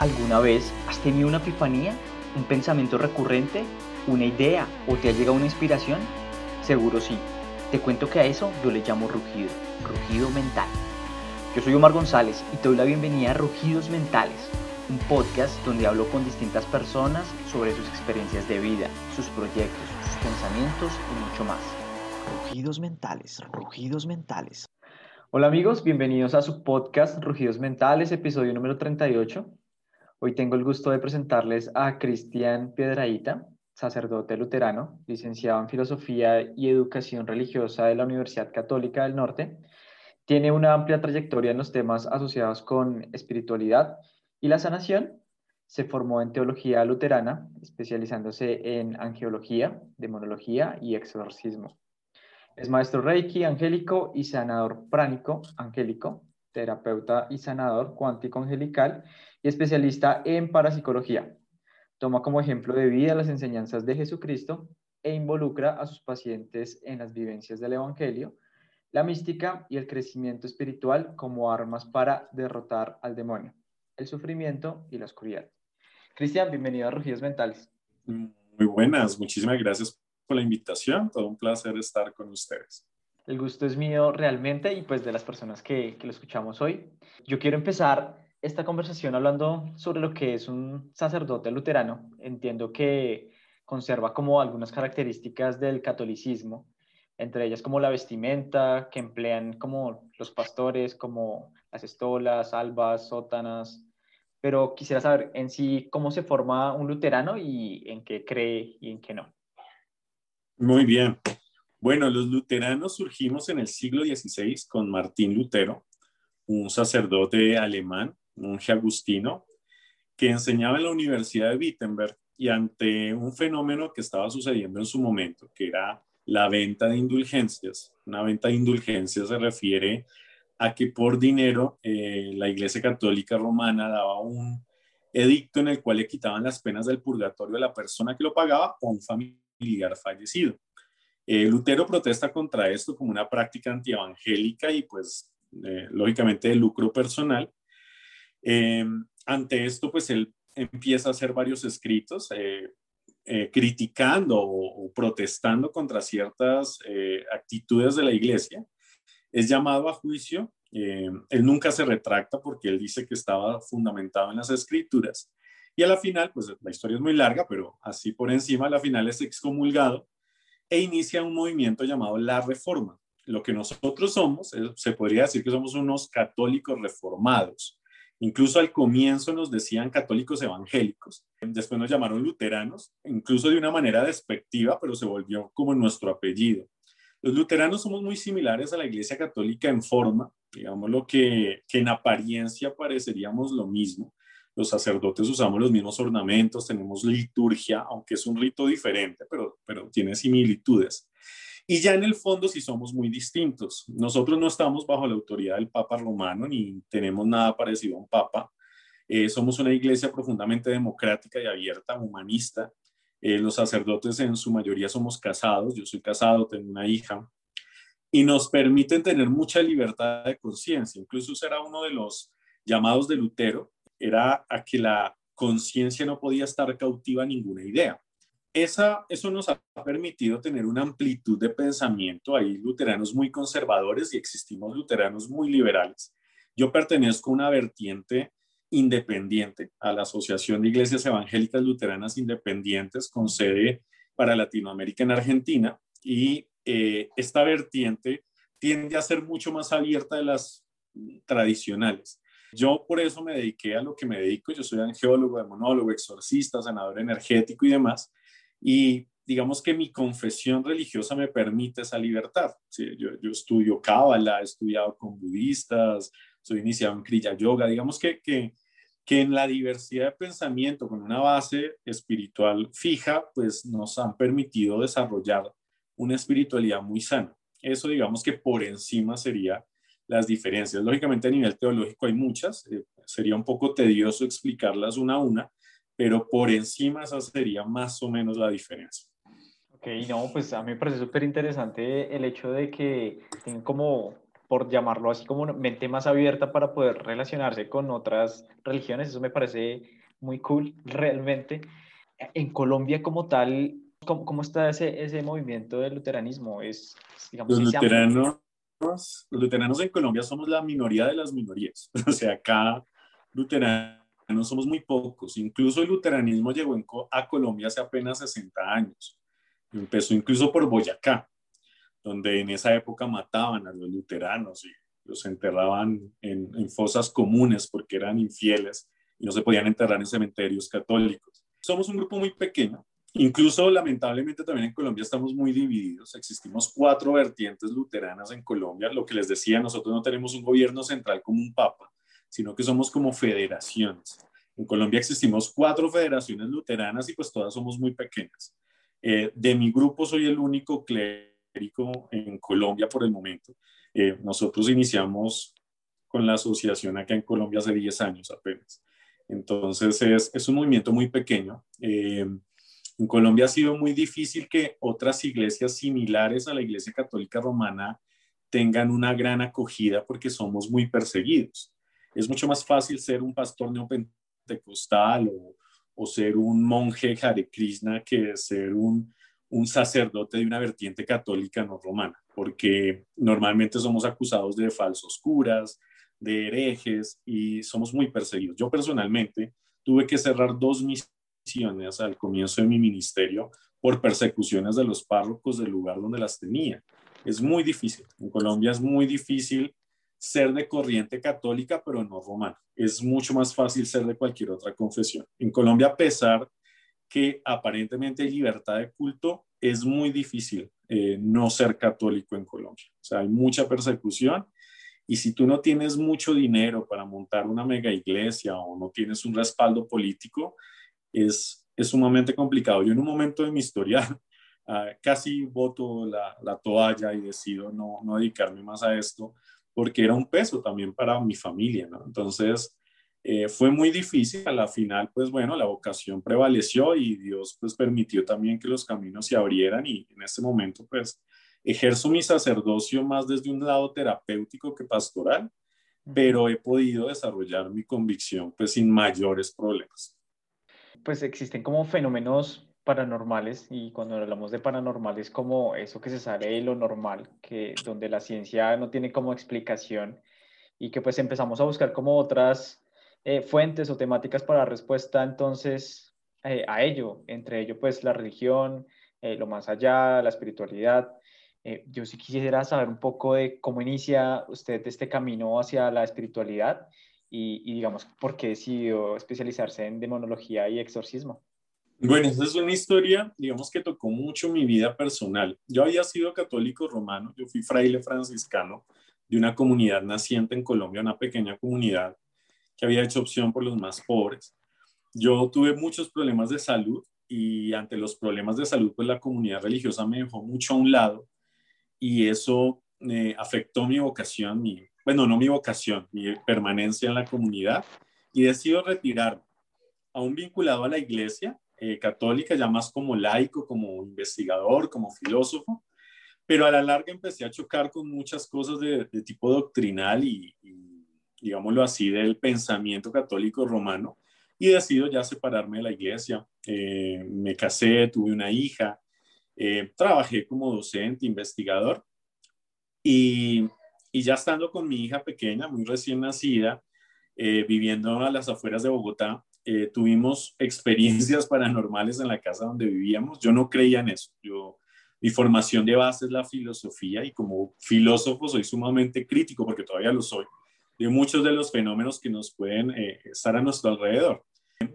¿Alguna vez has tenido una epifanía? ¿Un pensamiento recurrente? ¿Una idea? ¿O te ha llegado una inspiración? Seguro sí. Te cuento que a eso yo le llamo rugido, rugido mental. Yo soy Omar González y te doy la bienvenida a Rugidos Mentales, un podcast donde hablo con distintas personas sobre sus experiencias de vida, sus proyectos, sus pensamientos y mucho más. Rugidos Mentales, Rugidos Mentales. Hola amigos, bienvenidos a su podcast Rugidos Mentales, episodio número 38. Hoy tengo el gusto de presentarles a Cristian Piedraíta, sacerdote luterano, licenciado en Filosofía y Educación Religiosa de la Universidad Católica del Norte. Tiene una amplia trayectoria en los temas asociados con espiritualidad y la sanación. Se formó en teología luterana, especializándose en angeología, demonología y exorcismo. Es maestro Reiki angélico y sanador pránico angélico, terapeuta y sanador cuántico angelical y especialista en parapsicología. Toma como ejemplo de vida las enseñanzas de Jesucristo e involucra a sus pacientes en las vivencias del Evangelio, la mística y el crecimiento espiritual como armas para derrotar al demonio, el sufrimiento y la oscuridad. Cristian, bienvenido a Rugidos Mentales. Muy buenas, muchísimas gracias la invitación. Todo un placer estar con ustedes. El gusto es mío realmente y pues de las personas que, que lo escuchamos hoy. Yo quiero empezar esta conversación hablando sobre lo que es un sacerdote luterano. Entiendo que conserva como algunas características del catolicismo, entre ellas como la vestimenta que emplean como los pastores, como las estolas, albas, sótanas. Pero quisiera saber en sí cómo se forma un luterano y en qué cree y en qué no. Muy bien. Bueno, los luteranos surgimos en el siglo XVI con Martín Lutero, un sacerdote alemán, un agustino, que enseñaba en la Universidad de Wittenberg y ante un fenómeno que estaba sucediendo en su momento, que era la venta de indulgencias. Una venta de indulgencias se refiere a que por dinero eh, la Iglesia Católica Romana daba un edicto en el cual le quitaban las penas del purgatorio a la persona que lo pagaba o a un familiar fallecido. Eh, Lutero protesta contra esto como una práctica antievangélica y pues eh, lógicamente de lucro personal. Eh, ante esto pues él empieza a hacer varios escritos criticando o, o, protestando contra ciertas actitudes de la iglesia. Es llamado a juicio. él nunca se retracta porque él dice que estaba fundamentado en las escrituras y a la final, pues la historia es muy larga, pero así por encima, a la final es excomulgado e inicia un movimiento llamado la Reforma. Lo que nosotros somos, se podría decir que somos unos católicos reformados. Incluso al comienzo nos decían católicos evangélicos, después nos llamaron luteranos, incluso de una manera despectiva, pero se volvió como nuestro apellido. Los luteranos somos muy similares a la Iglesia Católica en forma, digamos lo que, en apariencia pareceríamos lo mismo, los sacerdotes usamos los mismos ornamentos, tenemos liturgia, aunque es un rito diferente, pero tiene similitudes. Y ya en el fondo sí somos muy distintos. Nosotros no estamos bajo la autoridad del Papa romano ni tenemos nada parecido a un Papa. Eh, somos una iglesia profundamente democrática y abierta, humanista. Eh, los sacerdotes en su mayoría somos casados. Yo soy casado, tengo una hija. Y nos permiten tener mucha libertad de conciencia. Incluso será uno de los llamados de Lutero, era a que la conciencia no podía estar cautiva a ninguna idea. Esa, eso nos ha permitido tener una amplitud de pensamiento. Hay luteranos muy conservadores y existimos luteranos muy liberales. Yo pertenezco a una vertiente independiente a la Asociación de Iglesias Evangélicas Luteranas Independientes con sede para Latinoamérica en Argentina y eh, esta vertiente tiende a ser mucho más abierta de las tradicionales. Yo por eso me dediqué a lo que me dedico. Yo soy angeólogo, demonólogo, exorcista, sanador energético y demás. Y digamos que mi confesión religiosa me permite esa libertad. yo, estudio Cábala, he estudiado con budistas, soy iniciado en Kriya Yoga. Digamos que, que, que en la diversidad de pensamiento, con una base espiritual fija, pues nos han permitido desarrollar una espiritualidad muy sana. Eso digamos que por encima sería las diferencias. Lógicamente a nivel teológico hay muchas, eh, sería un poco tedioso explicarlas una a una, pero por encima esa sería más o menos la diferencia. Ok, no, pues a mí me parece súper interesante el hecho de que tienen como por llamarlo así como una mente más abierta para poder relacionarse con otras religiones. Eso me parece muy cool realmente. En Colombia como tal, ¿cómo, cómo está ese, ese movimiento del luteranismo? Es, digamos, los, luteranos, los luteranos en Colombia somos la minoría de las minorías. O sea, acá luteranos somos muy pocos. Incluso el luteranismo llegó en a Colombia hace apenas 60 años. Empezó incluso por Boyacá, donde en esa época mataban a los luteranos y los enterraban en, en fosas comunes porque eran infieles y no se podían enterrar en cementerios católicos. Somos un grupo muy pequeño. Incluso lamentablemente también en Colombia estamos muy divididos. Existimos cuatro vertientes luteranas en Colombia. Lo que les decía, nosotros no tenemos un gobierno central como un papa, sino que somos como federaciones. En Colombia existimos cuatro federaciones luteranas y pues todas somos muy pequeñas. Eh, de mi grupo soy el único clérigo en Colombia por el momento. Eh, nosotros iniciamos con la asociación acá en Colombia hace 10 años apenas. Entonces es, es un movimiento muy pequeño. Eh, en Colombia ha sido muy difícil que otras iglesias similares a la Iglesia Católica Romana tengan una gran acogida porque somos muy perseguidos. Es mucho más fácil ser un pastor neopentecostal o, ser un monje Hare Krishna que ser un sacerdote de una vertiente católica no romana, porque normalmente somos acusados de falsos curas, de herejes y somos muy perseguidos. Yo personalmente tuve que cerrar dos misiones al comienzo de mi ministerio por persecuciones de los párrocos del lugar donde las tenía. Es muy difícil. En Colombia es muy difícil ser de corriente católica, pero no romana. Es mucho más fácil ser de cualquier otra confesión. En Colombia, a pesar que aparentemente hay libertad de culto, es muy difícil eh, no ser católico en Colombia. O sea, hay mucha persecución y si tú no tienes mucho dinero para montar una mega iglesia o no tienes un respaldo político, es, es sumamente complicado. Yo en un momento de mi historia uh, casi voto la, la, toalla y decido no, no dedicarme más a esto porque era un peso también para mi familia, ¿no? Entonces, eh, fue muy difícil. A la final, pues bueno, la vocación prevaleció y Dios pues permitió también que los caminos se abrieran y en este momento pues ejerzo mi sacerdocio más desde un lado terapéutico que pastoral, pero he podido desarrollar mi convicción pues sin mayores problemas. Pues existen como fenómenos paranormales y cuando hablamos de paranormales como eso que se sale de lo normal, que donde la ciencia no tiene como explicación y que pues empezamos a buscar como otras eh, fuentes o temáticas para respuesta entonces eh, a ello, entre ello pues la religión, eh, lo más allá, la espiritualidad. Eh, yo sí quisiera saber un poco de cómo inicia usted este camino hacia la espiritualidad y, y digamos por qué decidió especializarse en demonología y exorcismo. Bueno, esa es una historia, digamos que tocó mucho mi vida personal. Yo había sido católico romano, yo fui fraile franciscano de una comunidad naciente en Colombia, una pequeña comunidad que había hecho opción por los más pobres. Yo tuve muchos problemas de salud y ante los problemas de salud, pues la comunidad religiosa me dejó mucho a un lado y eso eh, afectó mi vocación, mi, bueno, no mi vocación, mi permanencia en la comunidad y decido retirarme, aún vinculado a la iglesia, eh, católica, ya más como laico, como investigador, como filósofo, pero a la larga empecé a chocar con muchas cosas de, de tipo doctrinal y, y, digámoslo así, del pensamiento católico romano, y decido ya separarme de la iglesia. Eh, me casé, tuve una hija, eh, trabajé como docente, investigador, y, y, ya estando con mi hija pequeña, muy recién nacida, eh, viviendo a las afueras de Bogotá, eh, tuvimos experiencias paranormales en la casa donde vivíamos. Yo no creía en eso. Yo, mi formación de base es la filosofía y como filósofo soy sumamente crítico, porque todavía lo soy, de muchos de los fenómenos que nos pueden eh, estar a nuestro alrededor.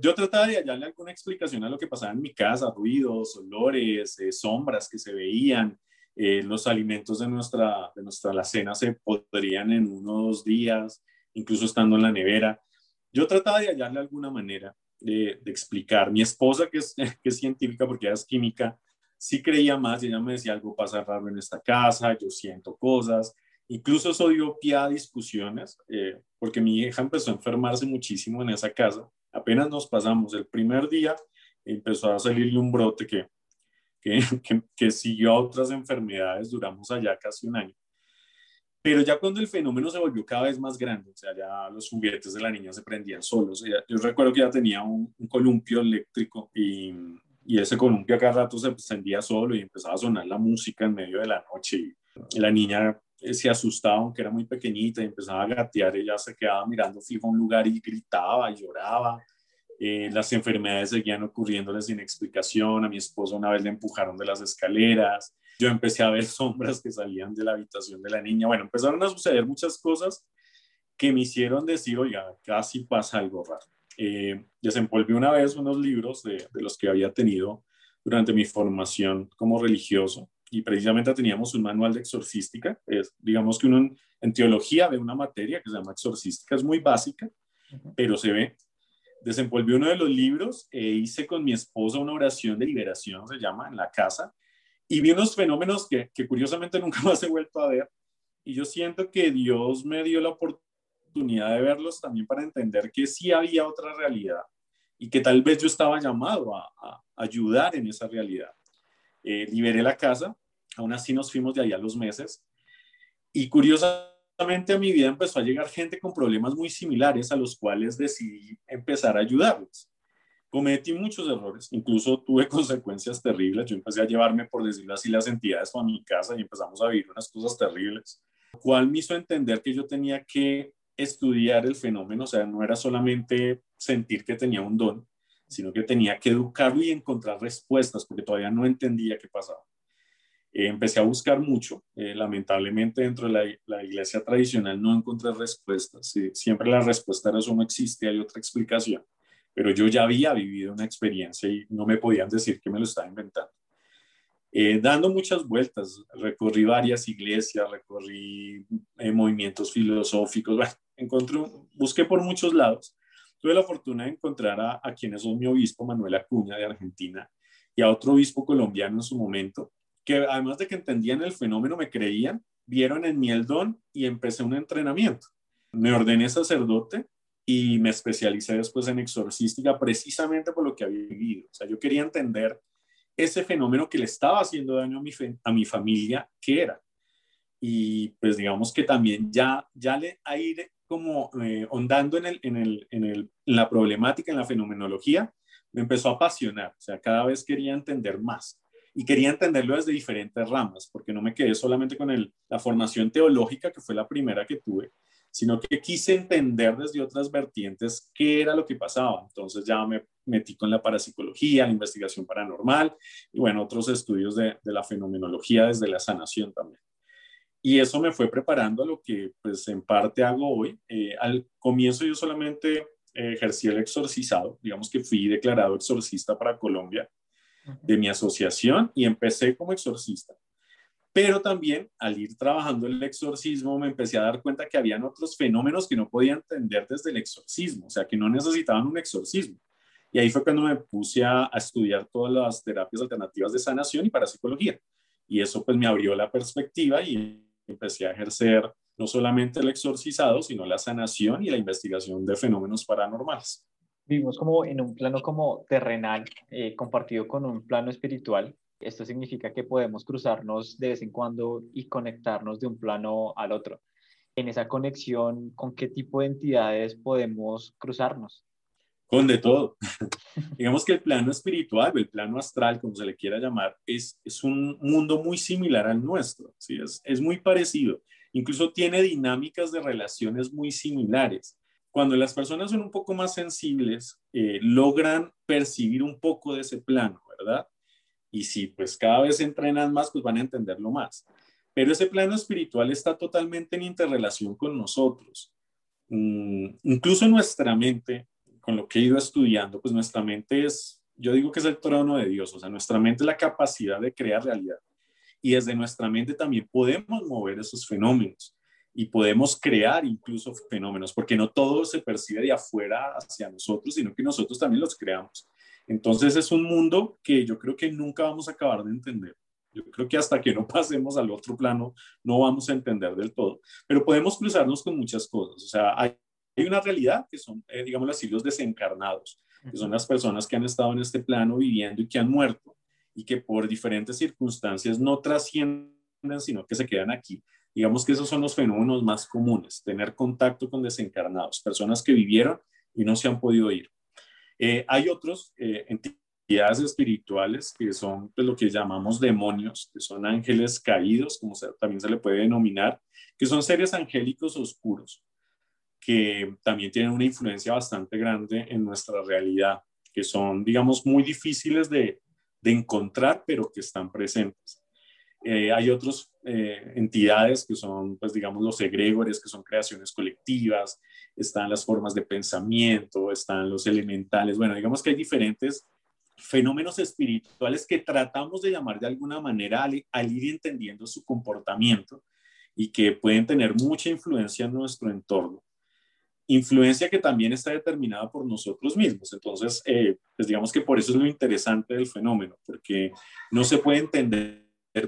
Yo trataba de hallarle alguna explicación a lo que pasaba en mi casa, ruidos, olores, eh, sombras que se veían, los alimentos de nuestra, de nuestra alacena se podrían en unos días, incluso estando en la nevera. Yo trataba de hallarle alguna manera de, explicar. Mi esposa, que es, científica porque ella es química, sí creía más ella me decía algo pasa raro en esta casa, yo siento cosas. Incluso eso dio pie a discusiones, eh, porque mi hija empezó a enfermarse muchísimo en esa casa. Apenas nos pasamos el primer día, empezó a salirle un brote que, que, que, que siguió a otras enfermedades, duramos allá casi un año. Pero ya cuando el fenómeno se volvió cada vez más grande, o sea, ya los juguetes de la niña se prendían solos. yo recuerdo que ya tenía un, columpio eléctrico y, y, ese columpio cada rato se prendía solo y empezaba a sonar la música en medio de la noche. La niña eh, se asustaba, aunque era muy pequeñita, y empezaba a gatear. Ella se quedaba mirando fijo a un lugar y gritaba y lloraba. Eh, las enfermedades seguían ocurriéndole sin explicación. A mi esposo una vez le empujaron de las escaleras. Yo empecé a ver sombras que salían de la habitación de la niña. Bueno, empezaron a suceder muchas cosas que me hicieron decir, oiga, casi pasa algo raro. Eh, desenvolví una vez unos libros de, de los que había tenido durante mi formación como religioso y precisamente teníamos un manual de exorcística. Es, digamos que uno en, teología ve una materia que se llama exorcística, es muy básica, pero se ve desenvolví uno de los libros e hice con mi esposa una oración de liberación, se llama, en la casa, y vi unos fenómenos que, curiosamente nunca más he vuelto a ver. Y yo siento que Dios me dio la oportunidad de verlos también para entender que sí había otra realidad y que tal vez yo estaba llamado a, ayudar en esa realidad. Eh, liberé la casa, aún así nos fuimos de ahí a los meses. Y curiosamente, a mi vida empezó a llegar gente con problemas muy similares a los cuales decidí empezar a ayudarles. Cometí muchos errores, incluso tuve consecuencias terribles. Yo empecé a llevarme, por decirlo así, las entidades a mi casa y empezamos a vivir unas cosas terribles, cual me hizo entender que yo tenía que estudiar el fenómeno, o sea, no era solamente sentir que tenía un don, sino que tenía que educarlo y encontrar respuestas, porque todavía no entendía qué pasaba. Eh, empecé a buscar mucho. Eh, lamentablemente dentro de la, iglesia tradicional no encontré respuestas. siempre la respuesta era eso no existe, hay otra explicación. Pero yo ya había vivido una experiencia y no me podían decir que me lo estaba inventando. Eh, dando muchas vueltas, recorrí varias iglesias, recorrí movimientos filosóficos, bueno, encontré, busqué por muchos lados. Tuve la fortuna de encontrar a, a quienes son mi obispo, Manuel Acuña, de Argentina, y a otro obispo colombiano en su momento, que además de que entendían el fenómeno, me creían, vieron en mí el don y empecé un entrenamiento. Me ordené sacerdote y me especialicé después en exorcística precisamente por lo que había vivido. O sea, yo quería entender ese fenómeno que le estaba haciendo daño a mi, a mi familia, ¿qué era? Y pues digamos que también ya, ya le a ir como eh, en, el, en, el, en, el, en la problemática, en la fenomenología, me empezó a apasionar. O sea, cada vez quería entender más y quería entenderlo desde diferentes ramas, porque no me quedé solamente con el, la formación teológica, que fue la primera que tuve, sino que quise entender desde otras vertientes qué era lo que pasaba. Entonces ya me metí con la parapsicología, la investigación paranormal y bueno, otros estudios de, de la fenomenología desde la sanación también. Y eso me fue preparando a lo que pues en parte hago hoy. Eh, al comienzo yo solamente eh, ejercí el exorcizado, digamos que fui declarado exorcista para Colombia de mi asociación y empecé como exorcista. Pero también al ir trabajando el exorcismo me empecé a dar cuenta que habían otros fenómenos que no podía entender desde el exorcismo, o sea, que no necesitaban un exorcismo. Y ahí fue cuando me puse a, estudiar todas las terapias alternativas de sanación y parapsicología. Y eso pues me abrió la perspectiva y empecé a ejercer no solamente el exorcizado, sino la sanación y la investigación de fenómenos paranormales vivimos como en un plano como terrenal, eh, compartido con un plano espiritual. Esto significa que podemos cruzarnos de vez en cuando y conectarnos de un plano al otro. En esa conexión, ¿con qué tipo de entidades podemos cruzarnos? Con de todo. Digamos que el plano espiritual o el plano astral, como se le quiera llamar, es, es un mundo muy similar al nuestro. ¿sí? Es, es muy parecido. Incluso tiene dinámicas de relaciones muy similares cuando las personas son un poco más sensibles, eh, logran percibir un poco de ese plano, ¿verdad? Y si pues cada vez entrenan más, pues van a entenderlo más. Pero ese plano espiritual está totalmente en interrelación con nosotros. Mm, incluso nuestra mente, con lo que he ido estudiando, pues nuestra mente es, yo digo que es el trono de Dios, o sea, nuestra mente es la capacidad de crear realidad. Y desde nuestra mente también podemos mover esos fenómenos y podemos crear incluso fenómenos, porque no todo se percibe de afuera hacia nosotros, sino que nosotros también los creamos. Entonces es un mundo que yo creo que nunca vamos a acabar de entender. Yo creo que hasta que no pasemos al otro plano no vamos a entender del todo, pero podemos cruzarnos con muchas cosas. O sea, hay, hay una realidad que son, eh, digamos así, los desencarnados, que son las personas que han estado en este plano viviendo y que han muerto y que por diferentes circunstancias no trascienden, sino que se quedan aquí Digamos que esos son los fenómenos más comunes, tener contacto con desencarnados, personas que vivieron y no se han podido ir. Eh, hay otros eh, entidades espirituales que son pues, lo que llamamos demonios, que son ángeles caídos, como también se le puede denominar, que son seres angélicos oscuros, que también tienen una influencia bastante grande en nuestra realidad, que son, digamos, muy difíciles de, de encontrar, pero que están presentes. Eh, hay otras eh, entidades que son, pues digamos, los egregores, que son creaciones colectivas, están las formas de pensamiento, están los elementales, bueno, digamos que hay diferentes fenómenos espirituales que tratamos de llamar de alguna manera al, al ir entendiendo su comportamiento y que pueden tener mucha influencia en nuestro entorno influencia que también está determinada por nosotros mismos. Entonces, eh, pues digamos que por eso es lo interesante del fenómeno, porque no se puede entender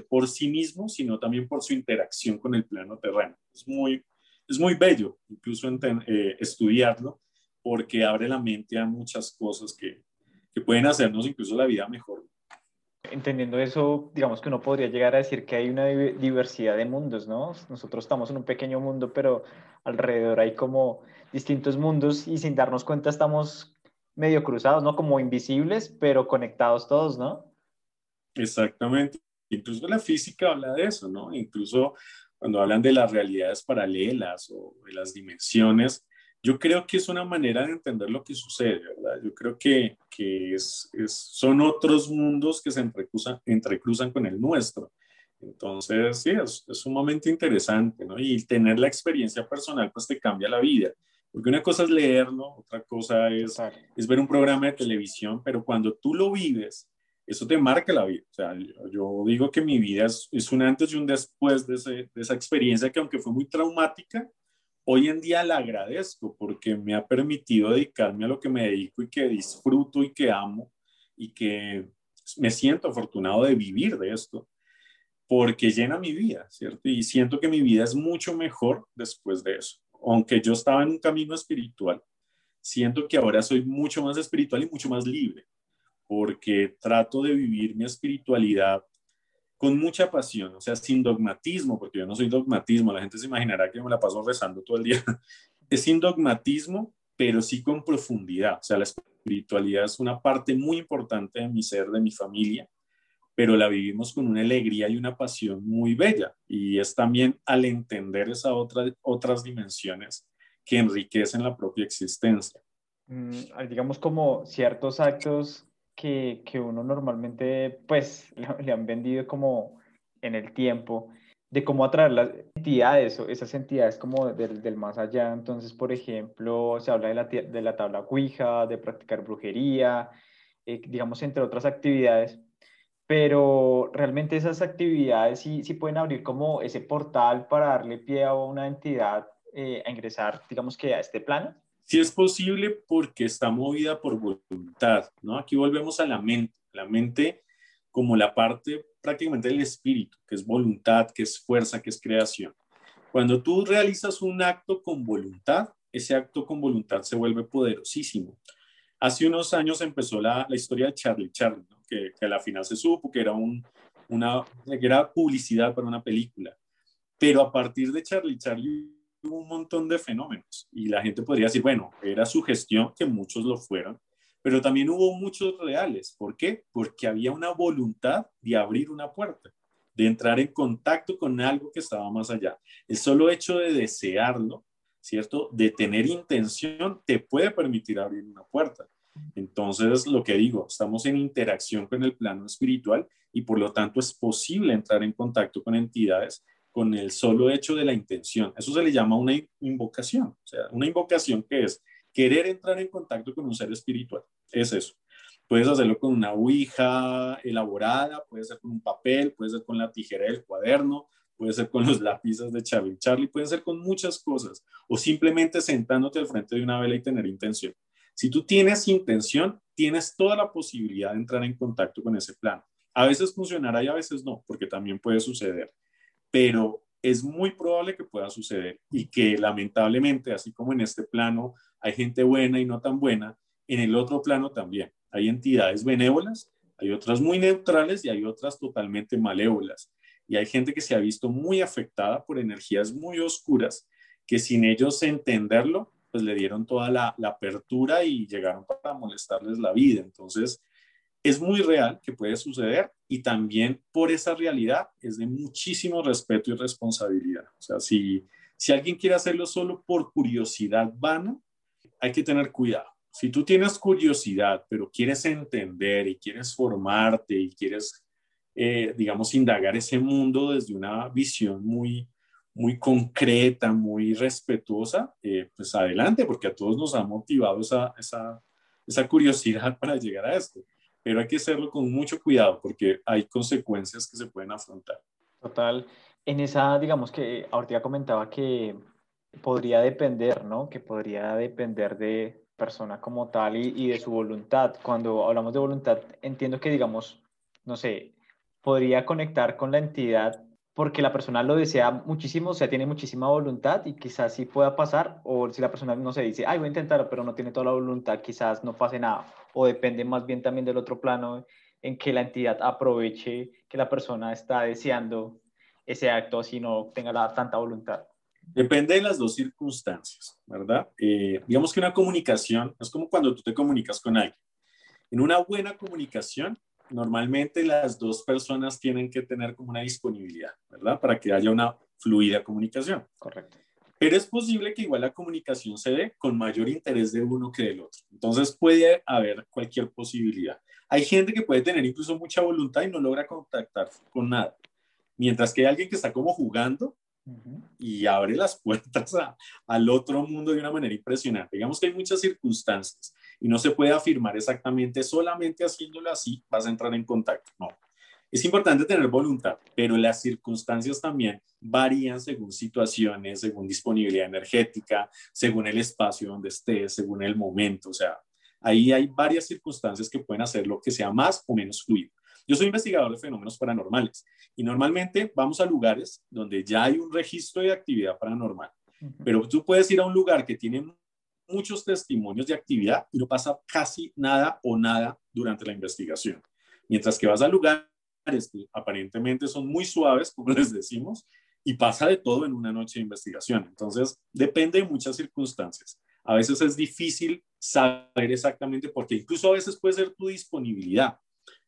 por sí mismo, sino también por su interacción con el plano terreno. Es muy, es muy bello incluso eh, estudiarlo, porque abre la mente a muchas cosas que, que pueden hacernos incluso la vida mejor. Entendiendo eso, digamos que uno podría llegar a decir que hay una diversidad de mundos, ¿no? Nosotros estamos en un pequeño mundo, pero alrededor hay como distintos mundos y sin darnos cuenta estamos medio cruzados, ¿no? Como invisibles, pero conectados todos, ¿no? Exactamente. Incluso la física habla de eso, ¿no? Incluso cuando hablan de las realidades paralelas o de las dimensiones, yo creo que es una manera de entender lo que sucede, ¿verdad? Yo creo que, que es, son otros mundos que se entrecruzan, entrecruzan con el nuestro. Entonces, sí, es, es, sumamente interesante, ¿no? Y tener la experiencia personal, pues te cambia la vida. Porque una cosa es leerlo, otra cosa es, es ver un programa de televisión, pero cuando tú lo vives, eso te marca la vida. O sea, yo, digo que mi vida es, es, un antes y un después de, de, esa experiencia que aunque fue muy traumática, hoy en día la agradezco porque me ha permitido dedicarme a lo que me dedico y que disfruto y que amo y que me siento afortunado de vivir de esto porque llena mi vida, ¿cierto? Y siento que mi vida es mucho mejor después de eso aunque yo estaba en un camino espiritual, siento que ahora soy mucho más espiritual y mucho más libre, porque trato de vivir mi espiritualidad con mucha pasión, o sea, sin dogmatismo, porque yo no soy dogmatismo, la gente se imaginará que me la paso rezando todo el día. Es sin dogmatismo, pero sí con profundidad, o sea, la espiritualidad es una parte muy importante de mi ser, de mi familia, pero la vivimos con una alegría y una pasión muy bella. Y es también al entender esas otra, otras dimensiones que enriquecen la propia existencia. Mm, digamos como ciertos actos que, que uno normalmente pues le han vendido como en el tiempo de cómo atraer las entidades o esas entidades como del, del, más allá. Entonces, por ejemplo, se habla de la, de la tabla Ouija, de practicar brujería, eh, digamos, entre otras actividades pero realmente esas actividades sí, sí pueden abrir como ese portal para darle pie a una entidad eh, a ingresar, digamos que a este plano. Sí es posible porque está movida por voluntad, ¿no? Aquí volvemos a la mente, la mente como la parte prácticamente del espíritu, que es voluntad, que es fuerza, que es creación. Cuando tú realizas un acto con voluntad, ese acto con voluntad se vuelve poderosísimo. Hace unos años empezó la, la historia de Charlie Charlie, que, a la final se supo que era, un, una, que era publicidad para una película. Pero a partir de Charlie Charlie un montón de fenómenos y la gente podría decir, bueno, era su gestión, que muchos lo fueron, pero también hubo muchos reales. ¿Por qué? Porque había una voluntad de abrir una puerta, de entrar en contacto con algo que estaba más allá. El solo hecho de desearlo ¿cierto? De tener intención te puede permitir abrir una puerta. Entonces, lo que digo, estamos en interacción con el plano espiritual y por lo tanto es posible entrar en contacto con entidades con el solo hecho de la intención. Eso se le llama una invocación. O sea, una invocación que es querer entrar en contacto con un ser espiritual. Es eso. Puedes hacerlo con una ouija elaborada, puede ser con un papel, puede ser con la tijera del cuaderno, puede ser con los lápices de Charlie Charlie, puede ser con muchas cosas, o simplemente sentándote al frente de una vela y tener intención. Si tú tienes intención, tienes toda la posibilidad de entrar en contacto con ese plano. A veces funcionará y a veces no, porque también puede suceder, pero es muy probable que pueda suceder y que lamentablemente, así como en este plano hay gente buena y no tan buena, en el otro plano también hay entidades benévolas, hay otras muy neutrales y hay otras totalmente malévolas y hay gente que se ha visto muy afectada por energías muy oscuras que sin ellos entenderlo, pues le dieron toda la, apertura y llegaron para molestarles la vida. Entonces, es muy real que puede suceder y también por esa realidad es de muchísimo respeto y responsabilidad. O sea, si, si alguien quiere hacerlo solo por curiosidad vana, hay que tener cuidado. Si tú tienes curiosidad, pero quieres entender y quieres formarte y quieres, eh, digamos, indagar ese mundo desde una visión muy, muy concreta, muy respetuosa, eh, pues adelante, porque a todos nos ha motivado esa, esa, esa curiosidad para llegar a esto. Pero hay que hacerlo con mucho cuidado porque hay consecuencias que se pueden afrontar. Total. En esa, digamos que ahorita comentaba que podría depender, ¿no? Que podría depender de persona como tal y, de su voluntad. Cuando hablamos de voluntad, entiendo que, digamos, no sé, podría conectar con la entidad porque la persona lo desea muchísimo, o sea, tiene muchísima voluntad y quizás sí pueda pasar, o si la persona no se dice, ay, voy a intentarlo, pero no tiene toda la voluntad, quizás no pase nada, o depende más bien también del otro plano en que la entidad aproveche que la persona está deseando ese acto, si no tenga la, tanta voluntad. Depende de las dos circunstancias, ¿verdad? Eh, digamos que una comunicación es como cuando tú te comunicas con alguien. En una buena comunicación, normalmente las dos personas tienen que tener como una disponibilidad, ¿verdad? Para que haya una fluida comunicación. Correcto. Pero es posible que igual la comunicación se dé con mayor interés de uno que del otro. Entonces puede haber cualquier posibilidad. Hay gente que puede tener incluso mucha voluntad y no logra contactar con nada. Mientras que hay alguien que está como jugando y abre las puertas al otro mundo de una manera impresionante. Digamos que hay muchas circunstancias y no se puede afirmar exactamente solamente haciéndolo así vas a entrar en contacto. No. Es importante tener voluntad, pero las circunstancias también varían según situaciones, según disponibilidad energética, según el espacio donde estés, según el momento. O sea, ahí hay varias circunstancias que pueden hacer lo que sea más o menos fluido. Yo soy investigador de fenómenos paranormales y normalmente vamos a lugares donde ya hay un registro de actividad paranormal, pero tú puedes ir a un lugar que tiene muchos testimonios de actividad y no pasa casi nada o nada durante la investigación. Mientras que vas a lugares que aparentemente son muy suaves, como les decimos, y pasa de todo en una noche de investigación. Entonces, depende de muchas circunstancias. A veces es difícil saber exactamente porque incluso a veces puede ser tu disponibilidad.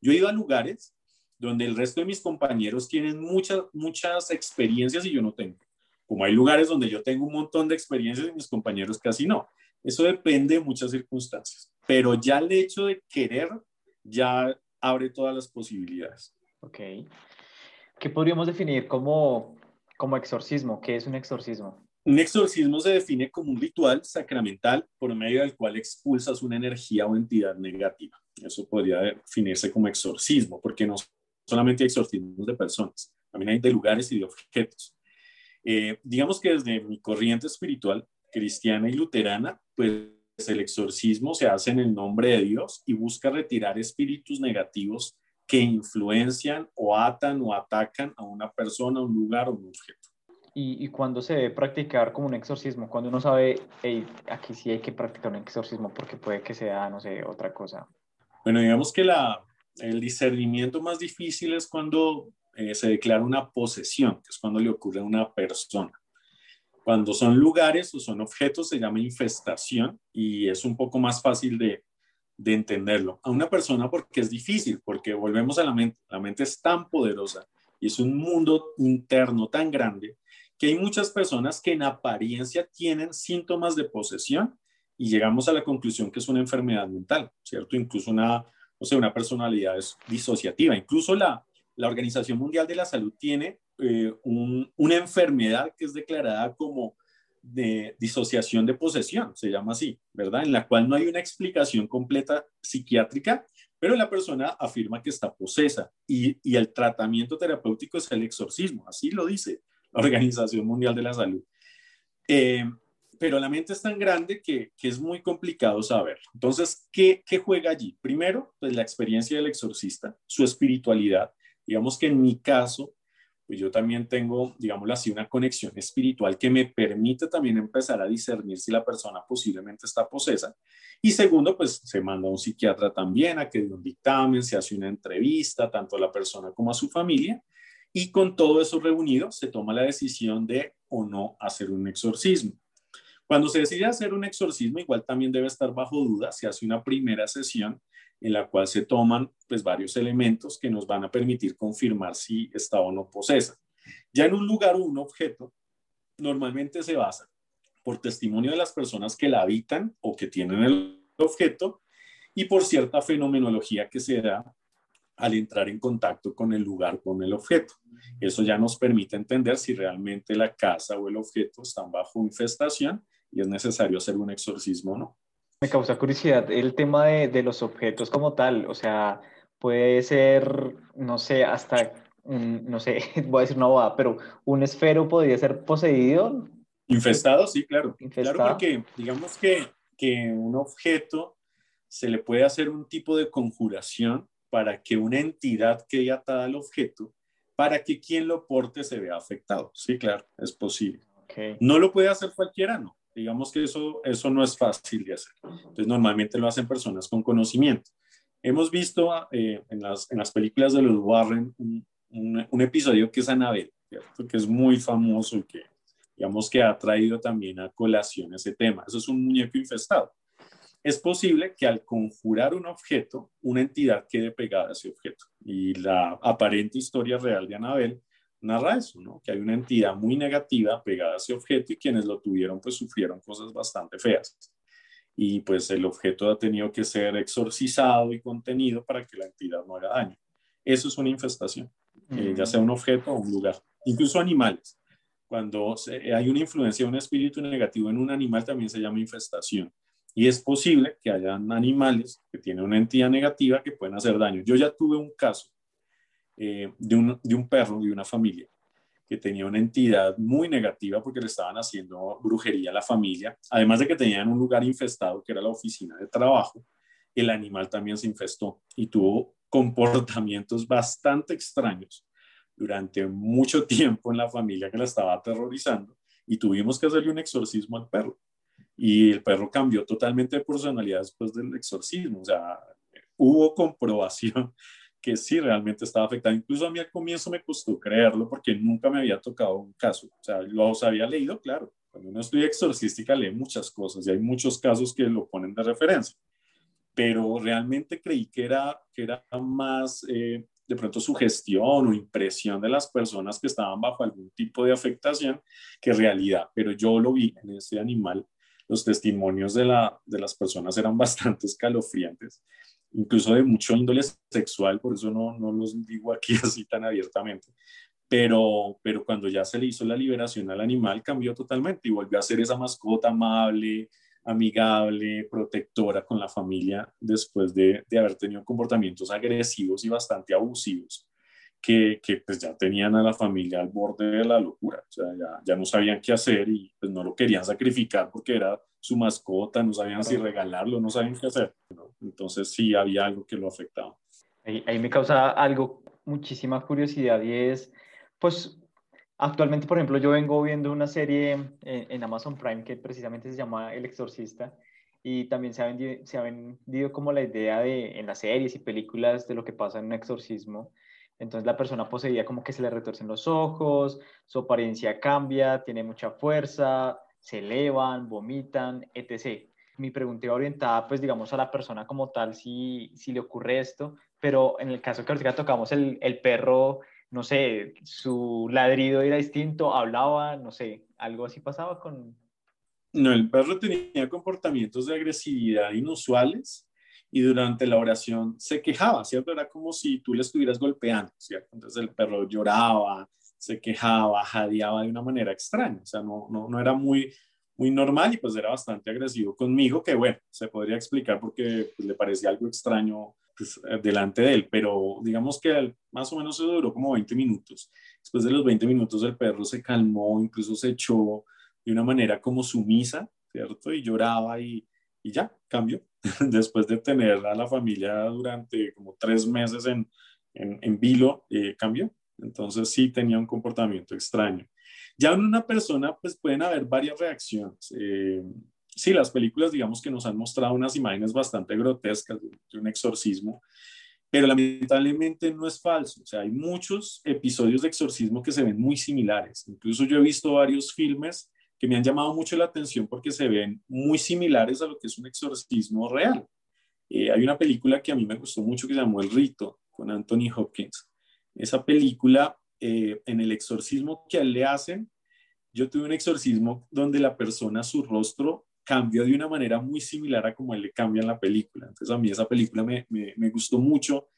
Yo he ido a lugares donde el resto de mis compañeros tienen muchas, muchas experiencias y yo no tengo. Como hay lugares donde yo tengo un montón de experiencias y mis compañeros casi no. Eso depende de muchas circunstancias, pero ya el hecho de querer ya abre todas las posibilidades. Ok. ¿Qué podríamos definir como, como exorcismo? ¿Qué es un exorcismo? Un exorcismo se define como un ritual sacramental por medio del cual expulsas una energía o entidad negativa. Eso podría definirse como exorcismo, porque no solamente hay exorcismos de personas, también hay de lugares y de objetos. Eh, digamos que desde mi corriente espiritual cristiana y luterana, pues el exorcismo se hace en el nombre de Dios y busca retirar espíritus negativos que influencian o atan o atacan a una persona, un lugar o un objeto. ¿Y, y cuándo se debe practicar como un exorcismo? Cuando uno sabe, aquí sí hay que practicar un exorcismo porque puede que sea, no sé, otra cosa. Bueno, digamos que la, el discernimiento más difícil es cuando eh, se declara una posesión, que es cuando le ocurre a una persona. Cuando son lugares o son objetos se llama infestación y es un poco más fácil de, de entenderlo. A una persona porque es difícil, porque volvemos a la mente, la mente es tan poderosa y es un mundo interno tan grande que hay muchas personas que en apariencia tienen síntomas de posesión y llegamos a la conclusión que es una enfermedad mental, ¿cierto? Incluso una, o sea, una personalidad disociativa. Incluso la, la Organización Mundial de la Salud tiene eh, una enfermedad que es declarada como de disociación de posesión, se llama así, ¿verdad? En la cual no hay una explicación completa psiquiátrica, pero la persona afirma que está posesa y, y el tratamiento terapéutico es el exorcismo, así lo dice la Organización Mundial de la Salud. Eh, pero la mente es tan grande que, que, es muy complicado saber. Entonces, ¿qué, ¿qué juega allí? Primero, pues la experiencia del exorcista, su espiritualidad. Digamos que en mi caso, pues yo también tengo, digámoslo así, una conexión espiritual que me permite también empezar a discernir si la persona posiblemente está posesa. Y segundo, pues se manda a un psiquiatra también a que dé un dictamen, se hace una entrevista tanto a la persona como a su familia Y con todo eso reunido, se toma la decisión de o no hacer un exorcismo. Cuando se decide hacer un exorcismo, igual también debe estar bajo duda. Se hace una primera sesión en la cual se toman pues, varios elementos que nos van a permitir confirmar si está o no posesa. Ya en un lugar o un objeto, normalmente se basa por testimonio de las personas que la habitan o que tienen el objeto y por cierta fenomenología que se da al entrar en contacto con el lugar, con el objeto. Eso ya nos permite entender si realmente la casa o el objeto están bajo infestación y es necesario hacer un exorcismo o no. Me causa curiosidad el tema de, los objetos como tal, o sea, puede ser, no sé, hasta, no sé, voy a decir una boda, pero un esfero podría ser poseído. Infestado, sí, claro. Claro, porque digamos que, que un objeto se le puede hacer un tipo de conjuración para que una entidad quede atada al objeto, para que quien lo porte se vea afectado. Sí, claro, es posible. No lo puede hacer cualquiera, no. Digamos que eso, eso no es fácil de hacer. Entonces, normalmente lo hacen personas con conocimiento. Hemos visto eh, en, las, en las películas de los Warren un, un, episodio que es Anabel, que es muy famoso y que, digamos, que ha traído también a colación ese tema. Eso es un muñeco infestado. Es posible que al conjurar un objeto, una entidad quede pegada a ese objeto. Y la aparente historia real de Anabel narra eso, ¿no? Que hay una entidad muy negativa pegada a ese objeto y quienes lo tuvieron pues sufrieron cosas bastante feas. Y pues el objeto ha tenido que ser exorcizado y contenido para que la entidad no haga daño. Eso es una infestación, eh, ya sea un objeto o un lugar, incluso animales. Cuando hay una influencia de un espíritu negativo en un animal también se llama infestación. Y es posible que hayan animales que tienen una entidad negativa que pueden hacer daño. Yo ya tuve un caso eh, de, un, de un perro de una familia que tenía una entidad muy negativa porque le estaban haciendo brujería a la familia, además de que tenían un lugar infestado que era la oficina de trabajo, el animal también se infestó y tuvo comportamientos bastante extraños durante mucho tiempo en la familia que la estaba aterrorizando y tuvimos que hacerle un exorcismo al perro. Y el perro cambió totalmente de personalidad después del exorcismo, o sea, hubo comprobación que sí realmente estaba afectada. Incluso a mí al comienzo me costó creerlo porque nunca me había tocado un caso. O sea, los había leído, claro. Cuando uno estudia exorcística lee muchas cosas y hay muchos casos que lo ponen de referencia. Pero realmente creí que era, que era más eh, de pronto sugestión o impresión de las personas que estaban bajo algún tipo de afectación que realidad. Pero yo lo vi en ese animal. Los testimonios de, la, de las personas eran bastante escalofriantes incluso de mucho índole sexual, por eso no, no los digo aquí así tan abiertamente. Pero, pero cuando ya se le hizo la liberación al animal, cambió totalmente y volvió a ser esa mascota amable, amigable, protectora con la familia después de, de haber tenido comportamientos agresivos y bastante abusivos que, que, pues ya tenían a la familia al borde de la locura, o sea, ya, ya no sabían qué hacer y pues no lo querían sacrificar porque era su mascota, no sabían si regalarlo, no sabían qué hacer. Entonces sí había algo que lo afectaba. Ahí, ahí, me causa algo, muchísima curiosidad y es, pues actualmente, por ejemplo, yo vengo viendo una serie en, en Amazon Prime que precisamente se llama El Exorcista y también se ha, vendido, se ha vendido como la idea de en las series y películas de lo que pasa en un exorcismo entonces la persona poseía como que se le retorcen los ojos, su apariencia cambia, tiene mucha fuerza, se elevan, vomitan, etc. Mi pregunta iba orientada, pues digamos, a la persona como tal, si, si le ocurre esto, pero en el caso que ahorita tocamos, el, el perro, no sé, su ladrido era distinto, hablaba, no sé, algo así pasaba con... No, el perro tenía comportamientos de agresividad inusuales y durante la oración se quejaba, ¿cierto? Era como si tú le estuvieras golpeando, ¿cierto? Entonces el perro lloraba, se quejaba, jadeaba de una manera extraña, o sea, no, no, no era muy, muy normal y pues era bastante agresivo conmigo, que bueno, se podría explicar porque pues, le parecía algo extraño pues, eh, delante de él, pero digamos que más o menos se duró como 20 minutos. Después de los 20 minutos el perro se calmó, incluso se echó de una manera como sumisa, ¿cierto? Y lloraba y, y ya, cambió. después de tener a la familia durante como tres meses en, en, en vilo, eh, cambió. Entonces sí tenía un comportamiento extraño. Ya en una persona, pues pueden haber varias reacciones. Eh, sí, las películas, digamos que nos han mostrado unas imágenes bastante grotescas de, un exorcismo. pero lamentablemente no es falso. O sea, hay muchos episodios de exorcismo que se ven muy similares. Incluso yo he visto varios filmes que me han llamado mucho la atención porque se ven muy similares a lo que es un exorcismo real. Eh, hay una película que a mí me gustó mucho que se llamó El Rito, con Anthony Hopkins. Esa película, eh, en el exorcismo que le hacen, yo tuve un exorcismo donde la persona, su rostro cambió de una manera muy similar a como él le cambia en la película. Entonces a mí esa película me, me, gustó mucho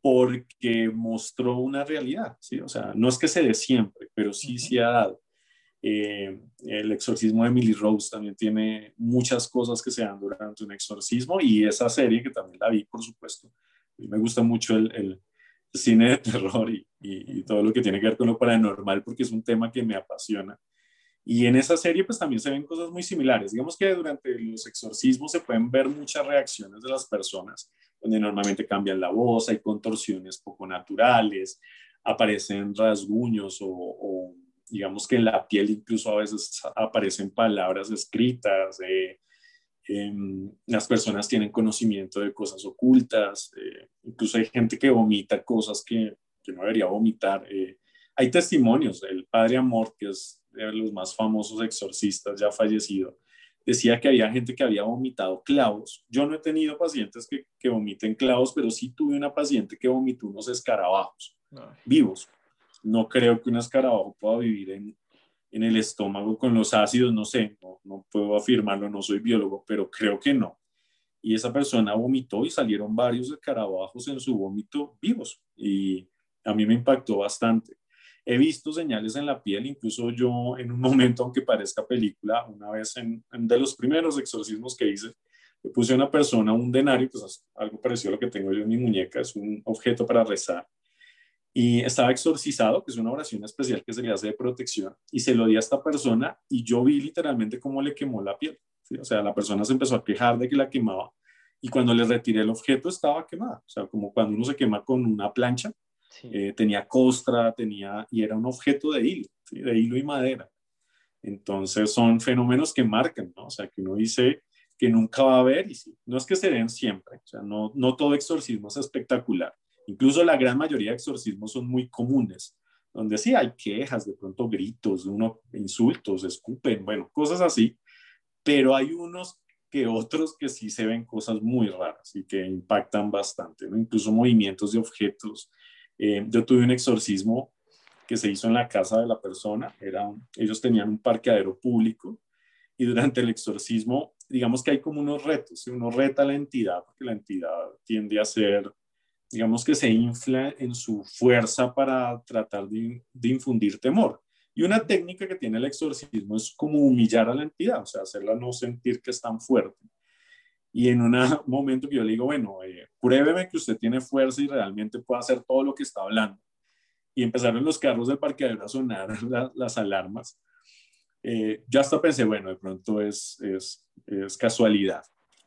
porque mostró una realidad, ¿sí? O sea, no es que se dé siempre, pero sí se ha dado. Eh, el exorcismo de Emily Rose también tiene muchas cosas que se dan durante un exorcismo y esa serie que también la vi, por supuesto. A mí me gusta mucho el, el cine de terror y, todo lo que tiene que ver con lo paranormal porque es un tema que me apasiona. Y en esa serie pues también se ven cosas muy similares. Digamos que durante los exorcismos se pueden ver muchas reacciones de las personas, donde normalmente cambian la voz, hay contorsiones poco naturales, aparecen rasguños o, digamos que en la piel incluso a veces aparecen palabras escritas. Eh, em, las personas tienen conocimiento de cosas ocultas, eh, incluso hay gente que vomita cosas que, que no debería vomitar. Eh, hay testimonios, el padre Amor, que es de los más famosos exorcistas ya fallecido, decía que había gente que había vomitado clavos. Yo no he tenido pacientes que, que vomiten clavos, pero sí tuve una paciente que vomitó unos escarabajos vivos. No creo que un escarabajo pueda vivir en, en el estómago con los ácidos, no sé, no, no, puedo afirmarlo, no soy biólogo, pero creo que no. Y esa persona vomitó y salieron varios escarabajos en su vómito vivos y a mí me impactó bastante. He visto señales en la piel, incluso yo en un momento, aunque parezca película, una vez en, de los primeros exorcismos que hice, le puse a una persona un denario, pues algo parecido a lo que tengo yo en mi muñeca, es un objeto para rezar, y estaba exorcizado, que es una oración especial que se le hace de protección, y se lo di a esta persona y yo vi literalmente cómo le quemó la piel. O sea, la persona se empezó a quejar de que la quemaba y cuando le retiré el objeto estaba quemada. O sea, como cuando uno se quema con una plancha, eh, tenía costra, tenía, y era un objeto de hilo, de hilo y madera. Entonces son fenómenos que marcan, ¿no? O sea, que uno dice que nunca va a haber, y sí, no es que se den siempre, o sea, no, no todo exorcismo es espectacular. Incluso la gran mayoría de exorcismos son muy comunes, donde sí hay quejas, de pronto gritos, uno, insultos, escupen, bueno, cosas así, pero hay unos que otros que sí se ven cosas muy raras y que impactan bastante, incluso movimientos de objetos, eh, yo tuve un exorcismo que se hizo en la casa de la persona, era, ellos tenían un parqueadero público y durante el exorcismo, digamos que hay como unos retos, uno reta a la entidad, porque la entidad tiende a ser, digamos que se infla en su fuerza para tratar de, de infundir temor. Y una técnica que tiene el exorcismo es como humillar a la entidad, o sea, hacerla no sentir que es tan fuerte. Y en un momento que yo le digo, bueno, eh, pruébeme que usted tiene fuerza y realmente puede hacer todo lo que está hablando. Y empezaron los carros del parqueadero a sonar las alarmas. Eh, yo hasta pensé, bueno, de pronto es, es, es, casualidad.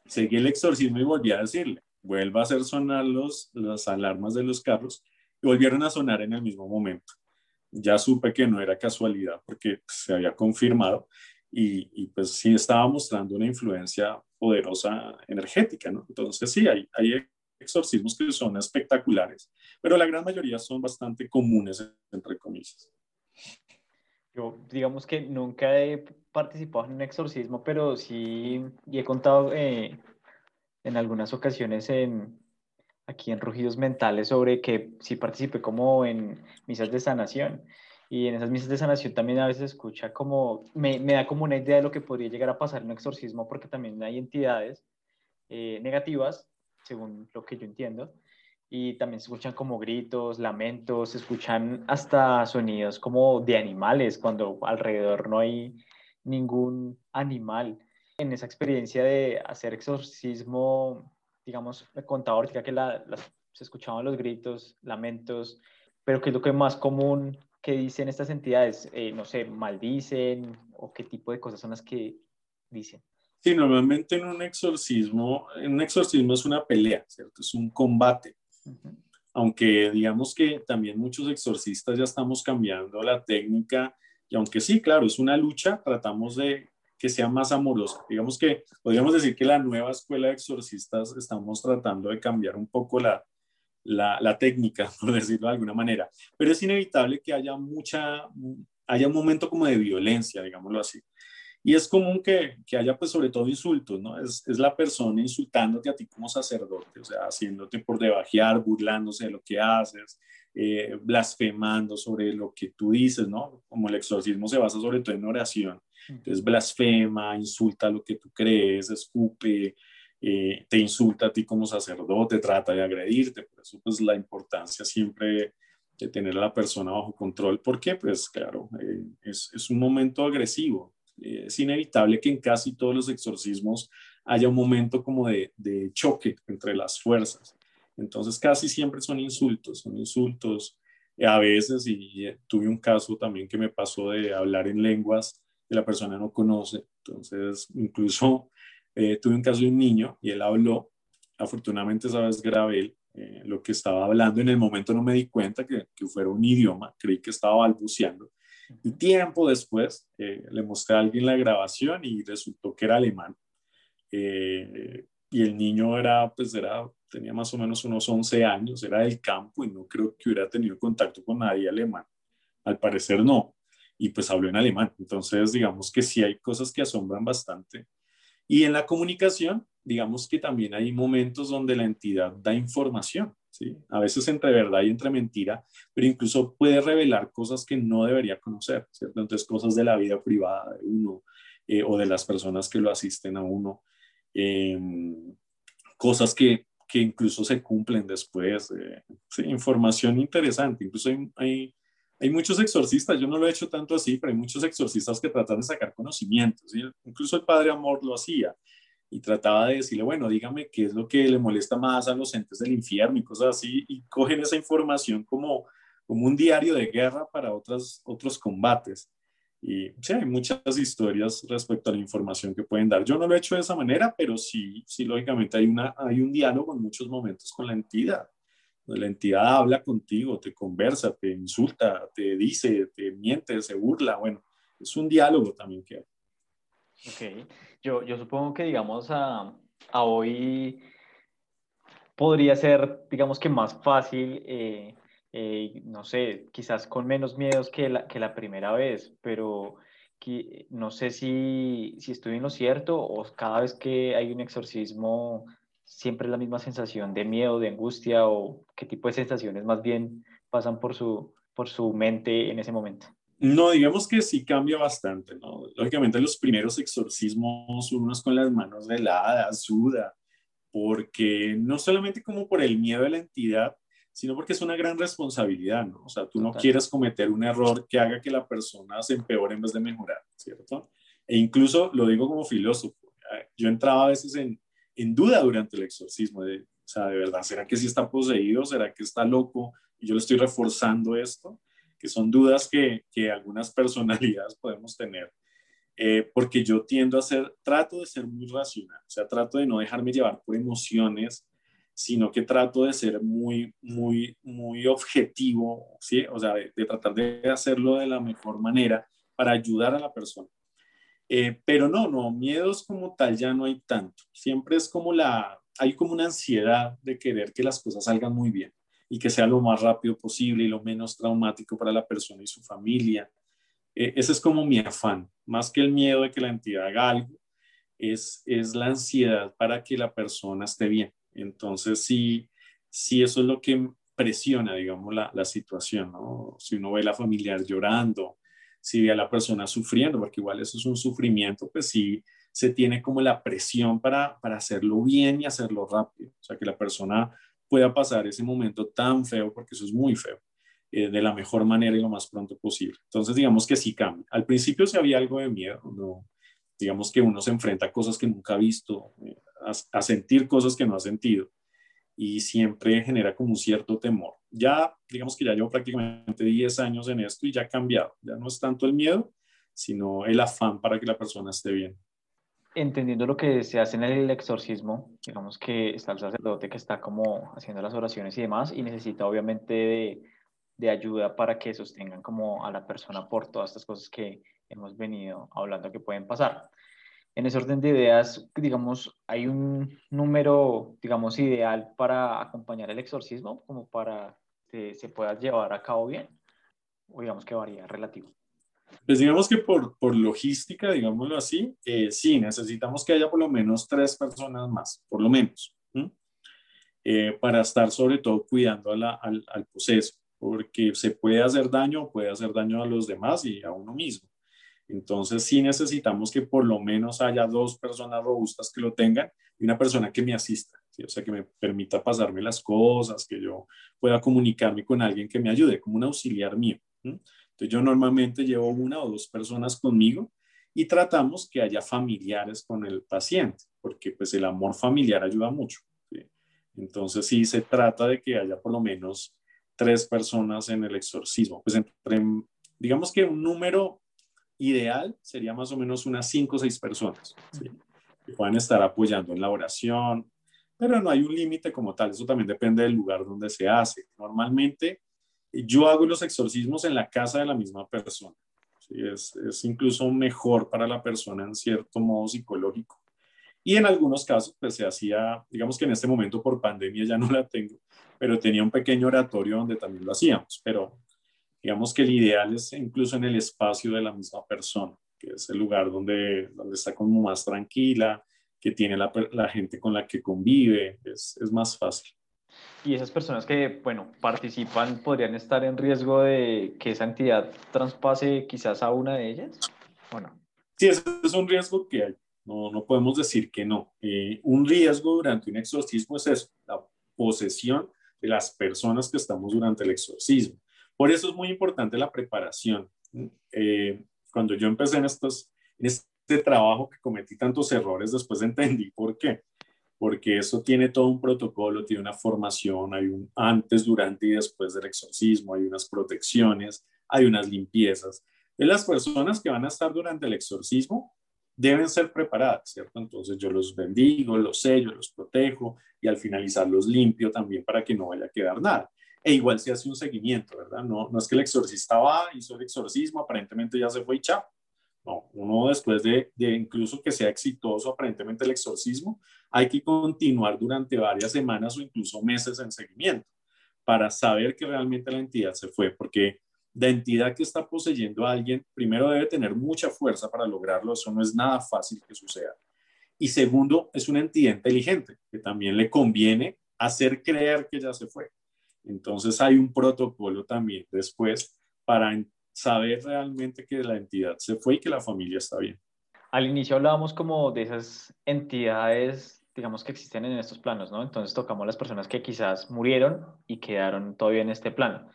Seguí el exorcismo y volví a decirle, vuelva a hacer sonar los, las alarmas de los carros y volvieron a sonar en el mismo momento. Ya supe que no era casualidad porque se había confirmado y, y pues sí estaba mostrando una influencia poderosa energética, ¿no? Entonces sí, hay, hay exorcismos que son espectaculares, pero la gran mayoría son bastante comunes, entre comillas. Yo, digamos que nunca he participado en un exorcismo, pero sí, y he contado eh, en algunas ocasiones en, aquí en Rugidos Mentales sobre que sí participé como en misas de sanación. Y en esas misas de sanación también a veces escucha como, me, me, da como una idea de lo que podría llegar a pasar en un exorcismo, porque también hay entidades eh, negativas, según lo que yo entiendo, y también se escuchan como gritos, lamentos, se escuchan hasta sonidos como de animales, cuando alrededor no hay ningún animal. En esa experiencia de hacer exorcismo, digamos, contaba ahorita que la, se escuchaban los gritos, lamentos, pero que es lo que más común ¿qué dicen estas entidades? Eh, no sé, maldicen o qué tipo de cosas son las que dicen. Sí, normalmente en un exorcismo, en un exorcismo es una pelea, ¿cierto? Es un combate. Aunque digamos que también muchos exorcistas ya estamos cambiando la técnica y aunque sí, claro, es una lucha, tratamos de que sea más amorosa. Digamos que podríamos decir que la nueva escuela de exorcistas estamos tratando de cambiar un poco la, la, técnica, por decirlo de alguna manera. Pero es inevitable que haya mucha, haya un momento como de violencia, digámoslo así. Y es común que, que haya, pues, sobre todo insultos, ¿no? Es, es, la persona insultándote a ti como sacerdote, o sea, haciéndote por debajear, burlándose de lo que haces, eh, blasfemando sobre lo que tú dices, ¿no? Como el exorcismo se basa sobre todo en oración. Entonces, blasfema, insulta lo que tú crees, escupe, eh, te insulta a ti como sacerdote, trata de agredirte. Por eso, pues, la importancia siempre de tener a la persona bajo control. ¿Por qué? Pues, claro, eh, es, es un momento agresivo eh, es inevitable que en casi todos los exorcismos haya un momento como de, choque entre las fuerzas. Entonces casi siempre son insultos, son insultos. A veces, y tuve un caso también que me pasó de hablar en lenguas que la persona no conoce. Entonces, incluso eh, tuve un caso de un niño y él habló. Afortunadamente, sabes, grabé eh, lo que estaba hablando. En el momento no me di cuenta que, que fuera un idioma, creí que estaba balbuceando y tiempo después eh, le mostré a alguien la grabación y resultó que era alemán. Eh, y el niño era, pues era, tenía más o menos unos 11 años, era del campo y no creo que hubiera tenido contacto con nadie alemán. Al parecer no. Y pues habló en alemán. Entonces, digamos que sí hay cosas que asombran bastante. Y en la comunicación, digamos que también hay momentos donde la entidad da información. A veces entre verdad y entre mentira, pero incluso puede revelar cosas que no debería conocer, ¿cierto? Entonces, cosas de la vida privada de uno eh, o de las personas que lo asisten a uno, em, cosas que, que, incluso se cumplen después, eh, información interesante, incluso hay, hay, hay, muchos exorcistas, yo no lo he hecho tanto así, pero hay muchos exorcistas que tratan de sacar conocimientos, incluso el Padre Amor lo hacía, y trataba de decirle, bueno, dígame qué es lo que le molesta más a los entes del infierno y cosas así, y cogen esa información como, como un diario de guerra para otras, otros combates. Y sí, hay muchas historias respecto a la información que pueden dar. Yo no lo he hecho de esa manera, pero sí, sí lógicamente hay, una, hay un diálogo en muchos momentos con la entidad. La entidad habla contigo, te conversa, te insulta, te dice, te miente, se burla. Bueno, es un diálogo también que hay. Ok, yo, yo supongo que digamos a, a hoy podría ser, digamos que más fácil, eh, eh, no sé, quizás con menos miedos que la, que la primera vez, pero no sé si, si estoy en lo cierto o cada vez que hay un exorcismo siempre la misma sensación de miedo, de angustia o qué tipo de sensaciones más bien pasan por su, por su mente en ese momento. No, digamos que sí cambia bastante, ¿no? Lógicamente los primeros exorcismos, unos con las manos heladas, suda, porque no solamente como por el miedo de la entidad, sino porque es una gran responsabilidad, ¿no? O sea, tú no quieres cometer un error que haga que la persona se empeore en vez de mejorar, ¿cierto? E incluso lo digo como filósofo, yo entraba a veces en, en duda durante el exorcismo, de, o sea, de verdad, ¿será que sí está poseído? ¿Será que está loco? Y yo le estoy reforzando esto que son dudas que, que algunas personalidades podemos tener, eh, porque yo tiendo a ser, trato de ser muy racional, o sea, trato de no dejarme llevar por emociones, sino que trato de ser muy, muy, muy objetivo, ¿sí? O sea, de, tratar de hacerlo de la mejor manera para ayudar a la persona. Eh, pero no, no, miedos como tal ya no hay tanto. Siempre es como la, hay como una ansiedad de querer que las cosas salgan muy bien y que sea lo más rápido posible y lo menos traumático para la persona y su familia. Eh, ese es como mi afán, más que el miedo de que la entidad haga algo, es, es la ansiedad para que la persona esté bien. Entonces, sí, sí eso es lo que presiona, digamos, la, la situación, ¿no? Si uno ve a la familiar llorando, si ve a la persona sufriendo, porque igual eso es un sufrimiento, pues sí se tiene como la presión para, para hacerlo bien y hacerlo rápido. O sea, que la persona pueda pasar ese momento tan feo, porque eso es muy feo, eh, de la mejor manera y lo más pronto posible. Entonces, digamos que sí cambia. Al principio sí había algo de miedo, ¿no? digamos que uno se enfrenta a cosas que nunca ha visto, eh, a, sentir cosas que no ha sentido y siempre genera como un cierto temor. Ya, digamos que ya llevo prácticamente 10 años en esto y ya ha cambiado. Ya no es tanto el miedo, sino el afán para que la persona esté bien entendiendo lo que se hace en el exorcismo, digamos que está el sacerdote que está como haciendo las oraciones y demás y necesita obviamente de, de, ayuda para que sostengan como a la persona por todas estas cosas que hemos venido hablando que pueden pasar. En ese orden de ideas, digamos, hay un número, digamos, ideal para acompañar el exorcismo, como para que se pueda llevar a cabo bien, o digamos que varía relativo. Pues digamos que por, por logística, digámoslo así, eh, sí, necesitamos que haya por lo menos tres personas más, por lo menos, eh, para estar sobre todo cuidando al, al proceso, porque se puede hacer daño, puede hacer daño a los demás y a uno mismo. Entonces sí necesitamos que por lo menos haya dos personas robustas que lo tengan y una persona que me asista, o sea, que me permita pasarme las cosas, que yo pueda comunicarme con alguien que me ayude, como un auxiliar mío. Entonces yo normalmente llevo una o dos personas conmigo y tratamos que haya familiares con el paciente, porque pues el amor familiar ayuda mucho. Entonces sí se trata de que haya por lo menos tres personas en el exorcismo. Pues entre, digamos que un número ideal sería más o menos unas cinco o seis personas que puedan estar apoyando en la oración, pero no hay un límite como tal, eso también depende del lugar donde se hace. Normalmente yo hago los exorcismos en la casa de la misma persona. Es, es, incluso mejor para la persona en cierto modo psicológico. Y en algunos casos, pues se hacía, digamos que en este momento por pandemia ya no la tengo, pero tenía un pequeño oratorio donde también lo hacíamos. Pero digamos que el ideal es incluso en el espacio de la misma persona, que es el lugar donde, donde está como más tranquila, que tiene la, la gente con la que convive, es, es más fácil. Y esas personas que, bueno, participan, ¿podrían estar en riesgo de que esa entidad traspase quizás a una de ellas? ¿O no? Sí, ese es un riesgo que hay. No, no podemos decir que no. Eh, un riesgo durante un exorcismo es eso, la posesión de las personas que estamos durante el exorcismo. Por eso es muy importante la preparación. Eh, cuando yo empecé en, este trabajo que cometí tantos errores, después entendí por qué porque eso tiene todo un protocolo, tiene una formación, hay un antes, durante y después del exorcismo, hay unas protecciones, hay unas limpiezas. Las personas que van a estar durante el exorcismo deben ser preparadas, ¿cierto? Entonces yo los bendigo, los sello, los protejo y al finalizar los limpio también para que no vaya a quedar nada. E igual se hace un seguimiento, ¿verdad? No, no es que el exorcista va, hizo el exorcismo, aparentemente ya se fue y chao. No, uno después de, incluso que sea exitoso aparentemente el exorcismo, hay que continuar durante varias semanas o incluso meses en seguimiento para saber que realmente la entidad se fue, porque la entidad que está poseyendo a alguien, primero debe tener mucha fuerza para lograrlo, eso no es nada fácil que suceda. Y segundo, es una entidad inteligente, que también le conviene hacer creer que ya se fue. Entonces hay un protocolo también después para saber realmente que la entidad se fue y que la familia está bien. Al inicio hablábamos como de esas entidades, digamos, que existen en estos planos, ¿no? Entonces tocamos las personas que quizás murieron y quedaron todavía en este plano.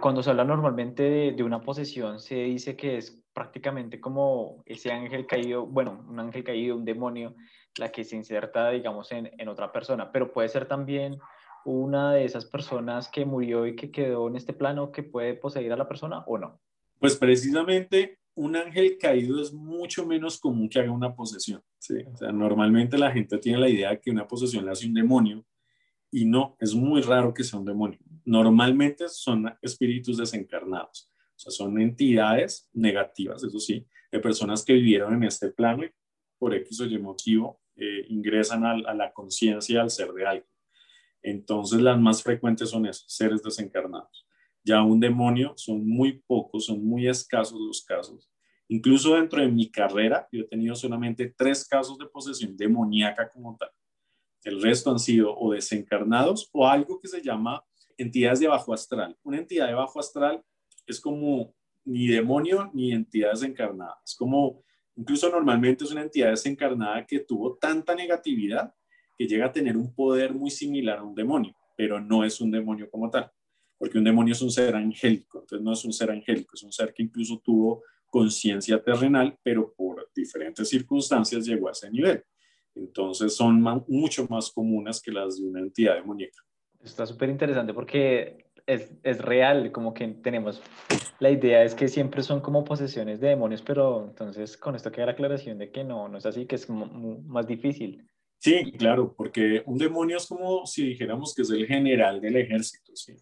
Cuando se habla normalmente de, una posesión, se dice que es prácticamente como ese ángel caído, bueno, un ángel caído, un demonio, la que se inserta, digamos, en, en otra persona, pero puede ser también una de esas personas que murió y que quedó en este plano que puede poseer a la persona o no. Pues precisamente un ángel caído es mucho menos común que haga una posesión. ¿sí? O sea, normalmente la gente tiene la idea de que una posesión le hace un demonio y no, es muy raro que sea un demonio. Normalmente son espíritus desencarnados, o sea, son entidades negativas, eso sí, de personas que vivieron en este plano y por X o Y motivo eh, ingresan a, a la conciencia al ser de alguien. Entonces las más frecuentes son esos, seres desencarnados. Ya un demonio son muy pocos, son muy escasos los casos. Incluso dentro de mi carrera, yo he tenido solamente tres casos de posesión demoníaca como tal. El resto han sido o desencarnados o algo que se llama entidades de bajo astral. Una entidad de bajo astral es como ni demonio ni entidad desencarnada. Es como, incluso normalmente es una entidad desencarnada que tuvo tanta negatividad que llega a tener un poder muy similar a un demonio, pero no es un demonio como tal porque un demonio es un ser angélico, entonces no es un ser angélico, es un ser que incluso tuvo conciencia terrenal, pero por diferentes circunstancias llegó a ese nivel. Entonces son mucho más comunes que las de una entidad demoníaca. Está súper interesante porque es, es, real, como que tenemos, la idea es que siempre son como posesiones de demonios, pero entonces con esto queda la aclaración de que no, no es así, que es más difícil. Sí, claro, porque un demonio es como si dijéramos que es el general del ejército, ¿sí?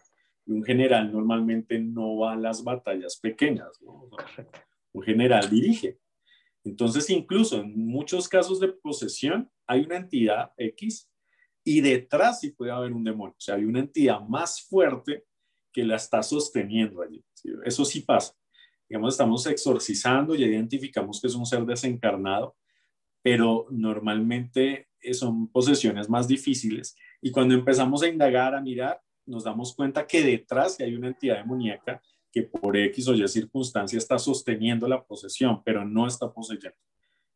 Y un general normalmente no va a las batallas pequeñas. Un general dirige. Entonces, incluso en muchos casos de posesión, hay una entidad X y detrás sí puede haber un demonio. O sea, hay una entidad más fuerte que la está sosteniendo allí. Eso sí pasa. Digamos, estamos exorcizando y identificamos que es un ser desencarnado, pero normalmente son posesiones más difíciles. Y cuando empezamos a indagar, a mirar, nos damos cuenta que detrás hay una entidad demoníaca que por X o Y circunstancia está sosteniendo la posesión, pero no está poseyendo.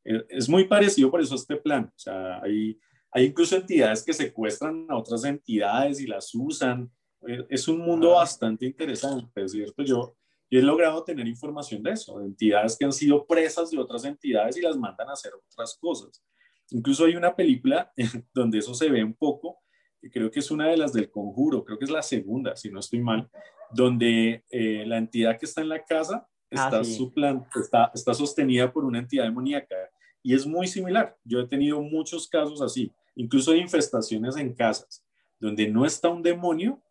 Eh, es muy parecido por eso a este plan. O sea, hay, hay incluso entidades que secuestran a otras entidades y las usan. Eh, es un mundo ah. bastante interesante, ¿cierto? Yo, yo he logrado tener información de eso, de entidades que han sido presas de otras entidades y las mandan a hacer otras cosas. Incluso hay una película donde eso se ve un poco, que creo que es una de las del conjuro, creo que es la segunda, si no estoy mal, donde eh, la entidad que está en la casa ah, está, está, está sostenida por una entidad demoníaca. Y es muy similar. Yo he tenido muchos casos así, incluso de infestaciones en casas, donde no está un demonio,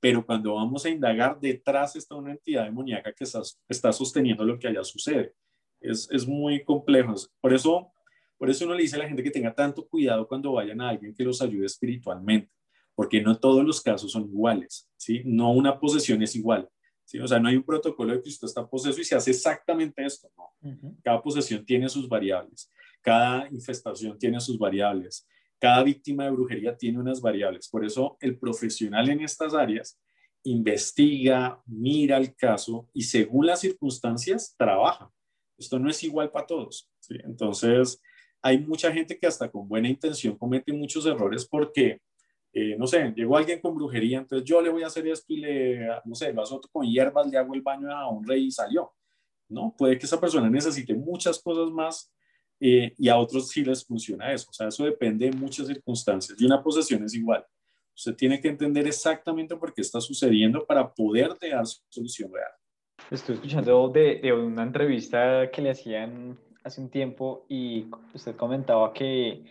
pero cuando vamos a indagar, detrás está una entidad demoníaca que está, está sosteniendo lo que allá sucede. Es, es, muy complejo. Por eso, por eso uno le dice a la gente que tenga tanto cuidado cuando vayan a alguien que los ayude espiritualmente porque no todos los casos son iguales, ¿sí? No una posesión es igual, ¿sí? O sea, no hay un protocolo de que usted está poseso y se hace exactamente esto, ¿no? Cada posesión tiene sus variables, cada infestación tiene sus variables, cada víctima de brujería tiene unas variables. Por eso el profesional en estas áreas investiga, mira el caso y según las circunstancias trabaja. Esto no es igual para todos. ¿sí? Entonces, hay mucha gente que hasta con buena intención comete muchos errores porque eh, no sé, llegó alguien con brujería, entonces yo le voy a hacer esto y le, no sé, lo azoto con hierbas, le hago el baño a un rey y salió. No, puede que esa persona necesite muchas cosas más eh, y a otros sí les funciona eso. O sea, eso depende de muchas circunstancias. Y una posesión es igual. Usted tiene que entender exactamente por qué está sucediendo para poder dar solución real. Estoy escuchando de, de una entrevista que le hacían hace un tiempo y usted comentaba que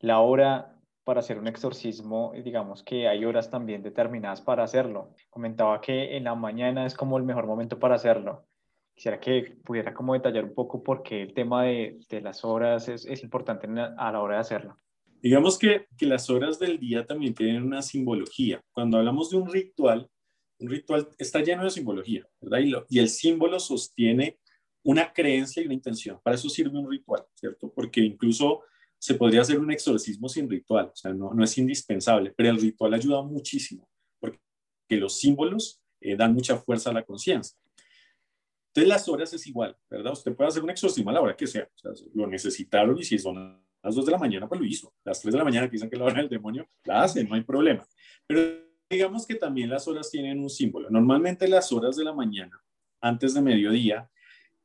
la hora para hacer un exorcismo, digamos que hay horas también determinadas para hacerlo. Comentaba que en la mañana es como el mejor momento para hacerlo. Quisiera que pudiera como detallar un poco por qué el tema de, de las horas es, es importante a la hora de hacerlo. Digamos que, que las horas del día también tienen una simbología. Cuando hablamos de un ritual, un ritual está lleno de simbología, ¿verdad? Y el símbolo sostiene una creencia y una intención. Para eso sirve un ritual, ¿cierto? Porque incluso se podría hacer un exorcismo sin ritual, o sea, no, no es indispensable, pero el ritual ayuda muchísimo, porque los símbolos eh, dan mucha fuerza a la conciencia. Entonces las horas es igual, ¿verdad? Usted puede hacer un exorcismo a la hora que sea, o sea lo necesitaron y si son las 2 de la mañana, pues lo hizo. Las 3 de la mañana que dicen que la hora del demonio, la hacen, no hay problema. Pero digamos que también las horas tienen un símbolo. Normalmente las horas de la mañana, antes de mediodía,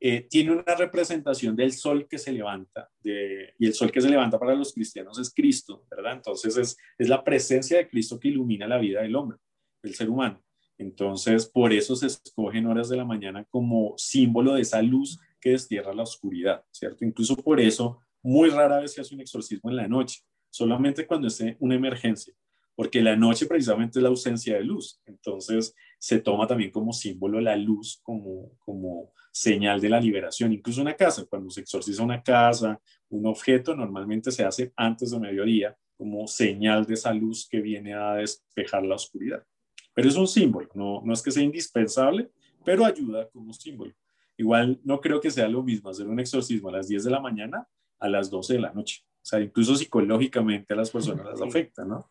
eh, tiene una representación del sol que se levanta, y el sol que se levanta para los cristianos es Cristo, ¿verdad? Entonces es, la presencia de Cristo que ilumina la vida del hombre, del ser humano. Entonces, por eso se escogen horas de la mañana como símbolo de esa luz que destierra la oscuridad, ¿cierto? Incluso por eso, muy rara vez se hace un exorcismo en la noche, solamente cuando esté una emergencia, porque la noche precisamente es la ausencia de luz. Entonces, se toma también como símbolo la luz, como, como señal de la liberación. Incluso una casa, cuando se exorciza una casa, un objeto, normalmente se hace antes de mediodía como señal de esa luz que viene a despejar la oscuridad. Pero es un símbolo, no, no es que sea indispensable, pero ayuda como símbolo. Igual no creo que sea lo mismo hacer un exorcismo a las 10 de la mañana a las 12 de la noche. O sea, incluso psicológicamente a las personas las afecta, ¿no?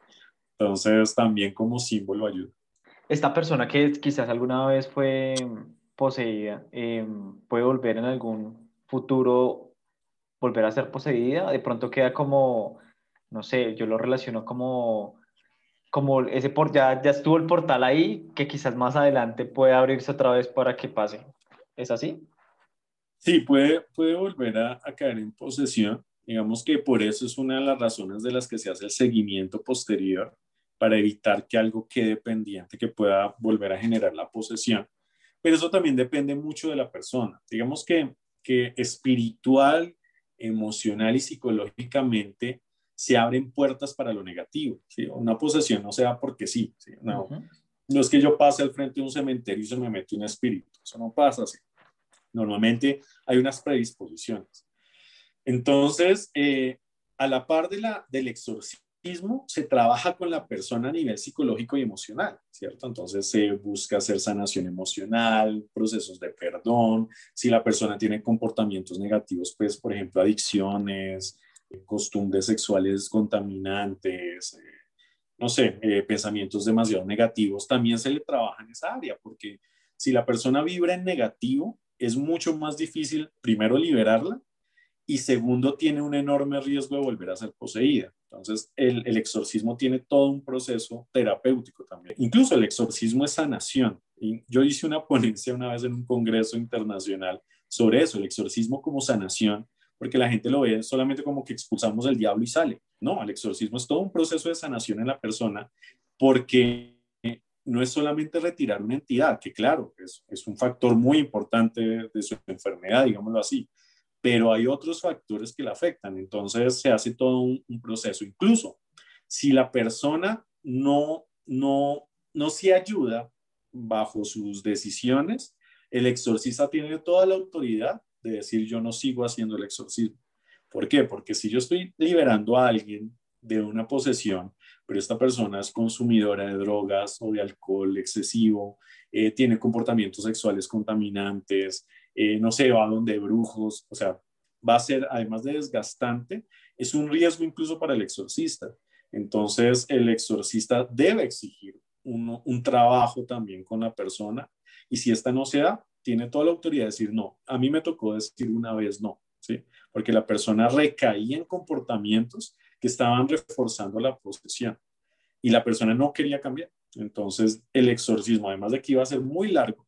Entonces también como símbolo ayuda. Esta persona que quizás alguna vez fue poseída, eh, puede volver en algún futuro, volver a ser poseída, de pronto queda como, no sé, yo lo relaciono como, como ese por, ya, ya estuvo el portal ahí, que quizás más adelante puede abrirse otra vez para que pase. ¿Es así? Sí, puede, puede volver a caer en posesión. Digamos que por eso es una de las razones de las que se hace el seguimiento posterior para evitar que algo quede pendiente que pueda volver a generar la posesión pero eso también depende mucho de la persona. Digamos que, que espiritual, emocional y psicológicamente se abren puertas para lo negativo. Una posesión no se da porque sí. No, no es que yo pase al frente de un cementerio y se me mete un espíritu. Eso no pasa así. Normalmente hay unas predisposiciones. Entonces, eh, a la par de la, del exorcismo, se trabaja con la persona a nivel psicológico y emocional, ¿cierto? Entonces se busca hacer sanación emocional, procesos de perdón, si la persona tiene comportamientos negativos, pues, por ejemplo, adicciones, costumbres sexuales contaminantes, eh, no sé, eh, pensamientos demasiado negativos, también se le trabaja en esa área, porque si la persona vibra en negativo, es mucho más difícil, primero, liberarla y segundo, tiene un enorme riesgo de volver a ser poseída. Entonces, el, exorcismo tiene todo un proceso terapéutico también. Incluso el exorcismo es sanación. Yo hice una ponencia una vez en un congreso internacional sobre eso, el exorcismo como sanación, porque la gente lo ve solamente como que expulsamos el diablo y sale. No, el exorcismo es todo un proceso de sanación en la persona, porque no es solamente retirar una entidad, que claro, es, es un factor muy importante de su enfermedad, digámoslo así, pero hay otros factores que la afectan. Entonces se hace todo un, proceso. Incluso si la persona no, no, no se ayuda bajo sus decisiones, el exorcista tiene toda la autoridad de decir yo no sigo haciendo el exorcismo. ¿Por qué? Porque si yo estoy liberando a alguien de una posesión, pero esta persona es consumidora de drogas o de alcohol excesivo, eh, tiene comportamientos sexuales contaminantes, eh, no sé, va donde brujos, o sea, va a ser, además de desgastante, es un riesgo incluso para el exorcista. Entonces, el exorcista debe exigir un, un trabajo también con la persona y si esta no se da, tiene toda la autoridad de decir no. A mí me tocó decir una vez no, ¿sí? Porque la persona recaía en comportamientos que estaban reforzando la posesión y la persona no quería cambiar. Entonces, el exorcismo, además de que iba a ser muy largo,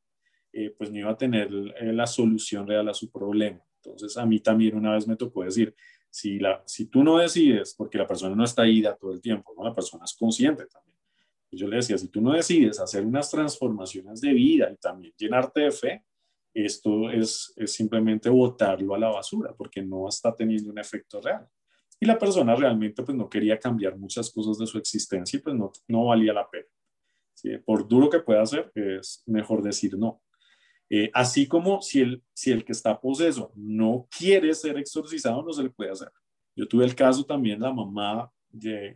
eh, pues no iba a tener eh, la solución real a su problema. Entonces, a mí también una vez me tocó decir, si, la, si tú no decides, porque la persona no está ida todo el tiempo, ¿no? la persona es consciente también. Yo le decía, si tú no decides hacer unas transformaciones de vida y también llenarte de fe, esto es, simplemente botarlo a la basura porque no está teniendo un efecto real. Y la persona realmente pues no quería cambiar muchas cosas de su existencia y pues no, no valía la pena. Por duro que pueda ser, es mejor decir no. Eh, así como si el, si el que está poseso no quiere ser exorcizado, no se le puede hacer. Yo tuve el caso también, la mamá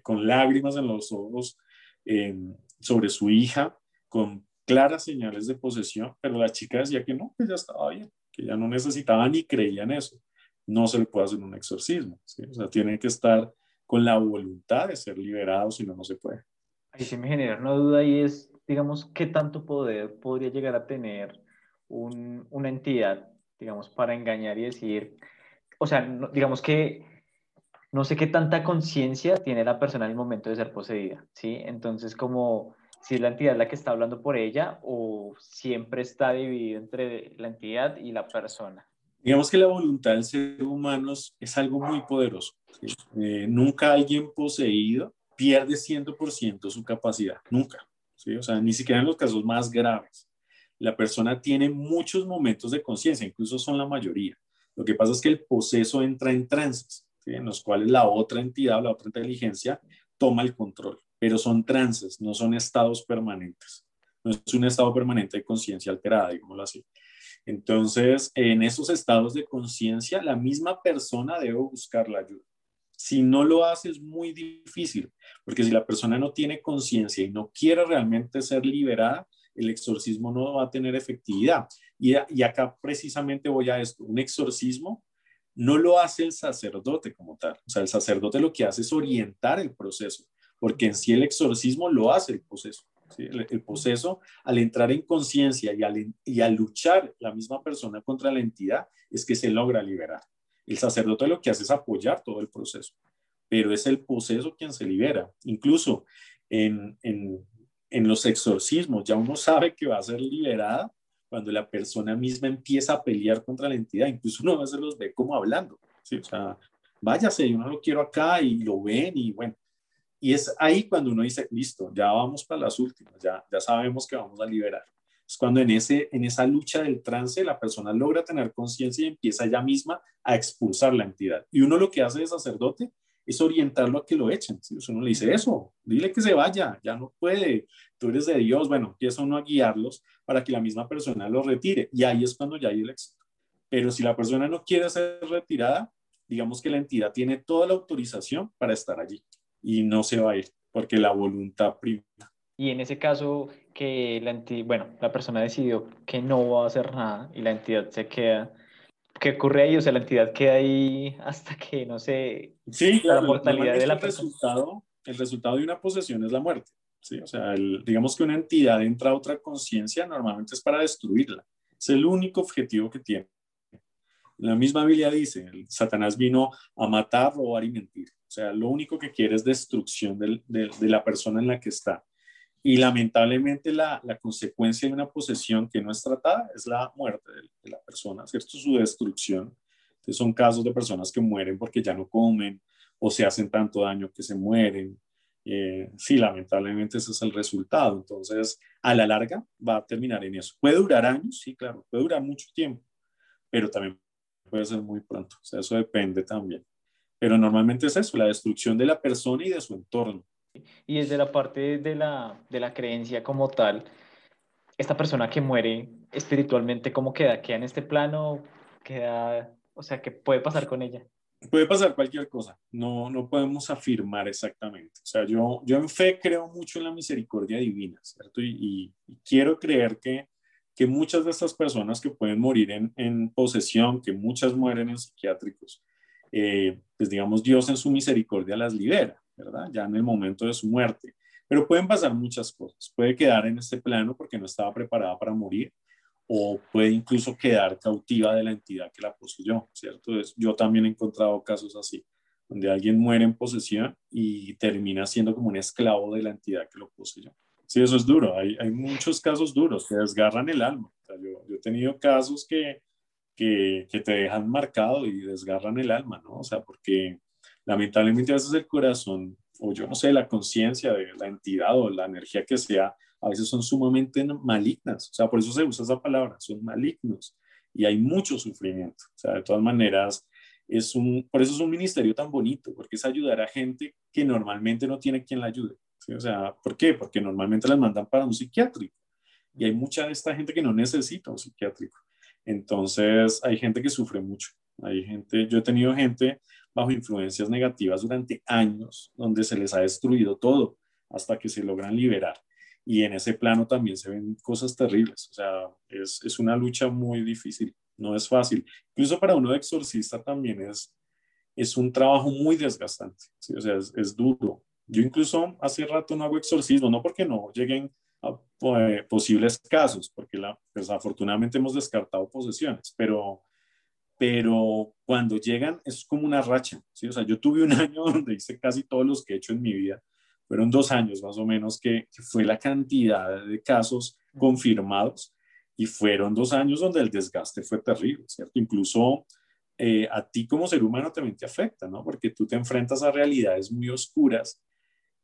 con lágrimas en los ojos eh, sobre su hija, con claras señales de posesión, pero la chica decía que no, que ya estaba bien, que ya no necesitaba ni creía en eso. No se le puede hacer un exorcismo, o sea, tiene que estar con la voluntad de ser liberado, si no, no se puede. Ahí sí me genera una duda y es, digamos, ¿qué tanto poder podría llegar a tener un, una entidad, digamos, para engañar y decir, o sea, digamos que no sé qué tanta conciencia tiene la persona en el momento de ser poseída, ¿sí? Entonces, como si es la entidad la que está hablando por ella o siempre está dividido entre la entidad y la persona. Digamos que la voluntad del ser humano es algo muy poderoso. Eh, nunca alguien poseído pierde 100% su capacidad, nunca. ¿sí? O sea, ni siquiera en los casos más graves. La persona tiene muchos momentos de conciencia, incluso son la mayoría. Lo que pasa es que el poseso entra en trances, en los cuales la otra entidad, la otra inteligencia, toma el control pero son trances, no son estados permanentes. No es un estado permanente de conciencia alterada, digámoslo así. Entonces, en esos estados de conciencia, la misma persona debe buscar la ayuda. Si no lo hace es muy difícil, porque si la persona no tiene conciencia y no quiere realmente ser liberada, el exorcismo no va a tener efectividad. Y, y, acá precisamente voy a esto. Un exorcismo no lo hace el sacerdote como tal. O sea, el sacerdote lo que hace es orientar el proceso porque en sí el exorcismo lo hace el proceso. El, proceso, al entrar en conciencia y, al, luchar la misma persona contra la entidad, es que se logra liberar. El sacerdote lo que hace es apoyar todo el proceso, pero es el proceso quien se libera. Incluso en, en los exorcismos ya uno sabe que va a ser liberada cuando la persona misma empieza a pelear contra la entidad. Incluso uno a veces los ve como hablando. O sea, váyase, yo no lo quiero acá y lo ven y bueno, y es ahí cuando uno dice, listo, ya vamos para las últimas, ya, ya sabemos que vamos a liberar. Es cuando en, ese, en esa lucha del trance la persona logra tener conciencia y empieza ella misma a expulsar la entidad. Y uno lo que hace de sacerdote es orientarlo a que lo echen. ¿sí? Uno le dice eso, dile que se vaya, ya no puede, tú eres de Dios. Bueno, empieza uno a guiarlos para que la misma persona lo retire. Y ahí es cuando ya hay el éxito. Pero si la persona no quiere ser retirada, digamos que la entidad tiene toda la autorización para estar allí y no se va a ir porque la voluntad prima. Y en ese caso que la bueno, la persona decidió que no va a hacer nada y la entidad se queda, ¿qué ocurre ahí? O sea, la entidad queda ahí hasta que, no sé, sí, la mortalidad de la el Resultado, el resultado de una posesión es la muerte. ¿sí? O sea, digamos que una entidad entra a otra conciencia, normalmente es para destruirla. Es el único objetivo que tiene. La misma Biblia dice, el Satanás vino a matar, robar y mentir. O sea, lo único que quiere es destrucción de la persona en la que está. Y lamentablemente la, consecuencia de una posesión que no es tratada es la muerte de, la persona, ¿cierto? Su destrucción. Son casos de personas que mueren porque ya no comen o se hacen tanto daño que se mueren. Eh, sí, lamentablemente ese es el resultado. Entonces, a la larga va a terminar en eso. Puede durar años, sí, claro, puede durar mucho tiempo, pero también puede ser muy pronto. O sea, eso depende también. Pero normalmente es eso, la destrucción de la persona y de su entorno. Y desde la parte de la, de la creencia como tal, esta persona que muere espiritualmente, ¿cómo queda? ¿Queda en este plano? ¿Queda, o sea, qué puede pasar con ella? Puede pasar cualquier cosa, no, no podemos afirmar exactamente. O sea, yo, yo en fe creo mucho en la misericordia divina, ¿cierto? Y, quiero creer que, que muchas de estas personas que pueden morir en, en posesión, que muchas mueren en psiquiátricos, eh, pues digamos, Dios en su misericordia las libera. Ya en el momento de su muerte. Pero pueden pasar muchas cosas. Puede quedar en este plano porque no estaba preparada para morir o puede incluso quedar cautiva de la entidad que la poseyó, ¿cierto? yo también he encontrado casos así, donde alguien muere en posesión y termina siendo como un esclavo de la entidad que lo poseyó. Sí, eso es duro. Hay, muchos casos duros que desgarran el alma. yo, yo, he tenido casos que, que, que, te dejan marcado y desgarran el alma, ¿no? O sea, porque lamentablemente a veces el corazón, o yo no sé, la conciencia de la entidad o la energía que sea, a veces son sumamente malignas. O sea, por eso se usa esa palabra, son malignos. Y hay mucho sufrimiento. O sea, de todas maneras, es un, por eso es un ministerio tan bonito, porque es ayudar a gente que normalmente no tiene quien la ayude. O sea, ¿por qué? Porque normalmente las mandan para un psiquiátrico. Y hay mucha de esta gente que no necesita un psiquiátrico. Entonces, hay gente que sufre mucho. Hay gente, yo he tenido gente bajo influencias negativas durante años, donde se les ha destruido todo hasta que se logran liberar. Y en ese plano también se ven cosas terribles. O sea, es, es una lucha muy difícil, no es fácil. Incluso para uno de exorcista también es, es un trabajo muy desgastante. O sea, es, es, duro. Yo incluso hace rato no hago exorcismo, no porque no lleguen eh, posibles casos, porque la, pues, afortunadamente hemos descartado posesiones, pero pero cuando llegan es como una racha, ¿sí? O sea, yo tuve un año donde hice casi todos los que he hecho en mi vida, fueron dos años más o menos que, fue la cantidad de casos confirmados y fueron dos años donde el desgaste fue terrible, ¿cierto? Incluso eh, a ti como ser humano también te afecta, ¿no? Porque tú te enfrentas a realidades muy oscuras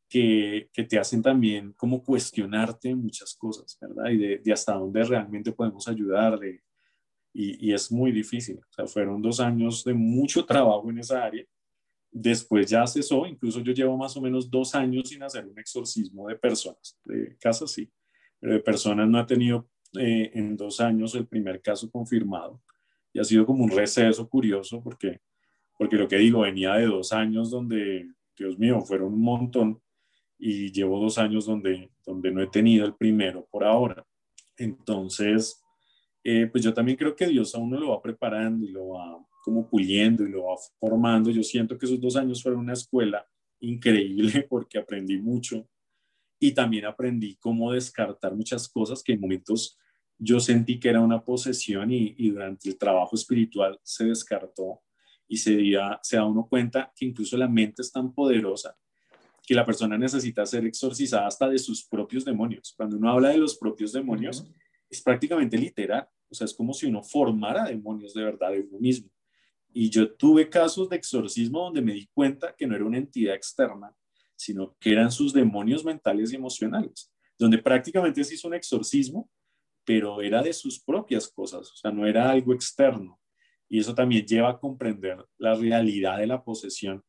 que, que te hacen también como cuestionarte muchas cosas, ¿verdad? Y de, de hasta dónde realmente podemos ayudar, de, y, es muy difícil. O sea, fueron dos años de mucho trabajo en esa área. Después ya cesó, incluso yo llevo más o menos dos años sin hacer un exorcismo de personas, de casas sí, pero de personas no ha tenido eh, en dos años el primer caso confirmado. Y ha sido como un receso curioso porque, porque lo que digo, venía de dos años donde, Dios mío, fueron un montón y llevo dos años donde, donde no he tenido el primero por ahora. Entonces, eh, pues yo también creo que Dios a uno lo va preparando y lo va como puliendo y lo va formando. Yo siento que esos dos años fueron una escuela increíble porque aprendí mucho y también aprendí cómo descartar muchas cosas que en momentos yo sentí que era una posesión y, durante el trabajo espiritual se descartó y se, se da uno cuenta que incluso la mente es tan poderosa que la persona necesita ser exorcizada hasta de sus propios demonios. Cuando uno habla de los propios demonios, es prácticamente literal. O sea, es como si uno formara demonios de verdad de uno mismo. Y yo tuve casos de exorcismo donde me di cuenta que no era una entidad externa, sino que eran sus demonios mentales y emocionales, donde prácticamente se hizo un exorcismo, pero era de sus propias cosas, o sea, no era algo externo. Y eso también lleva a comprender la realidad de la posesión,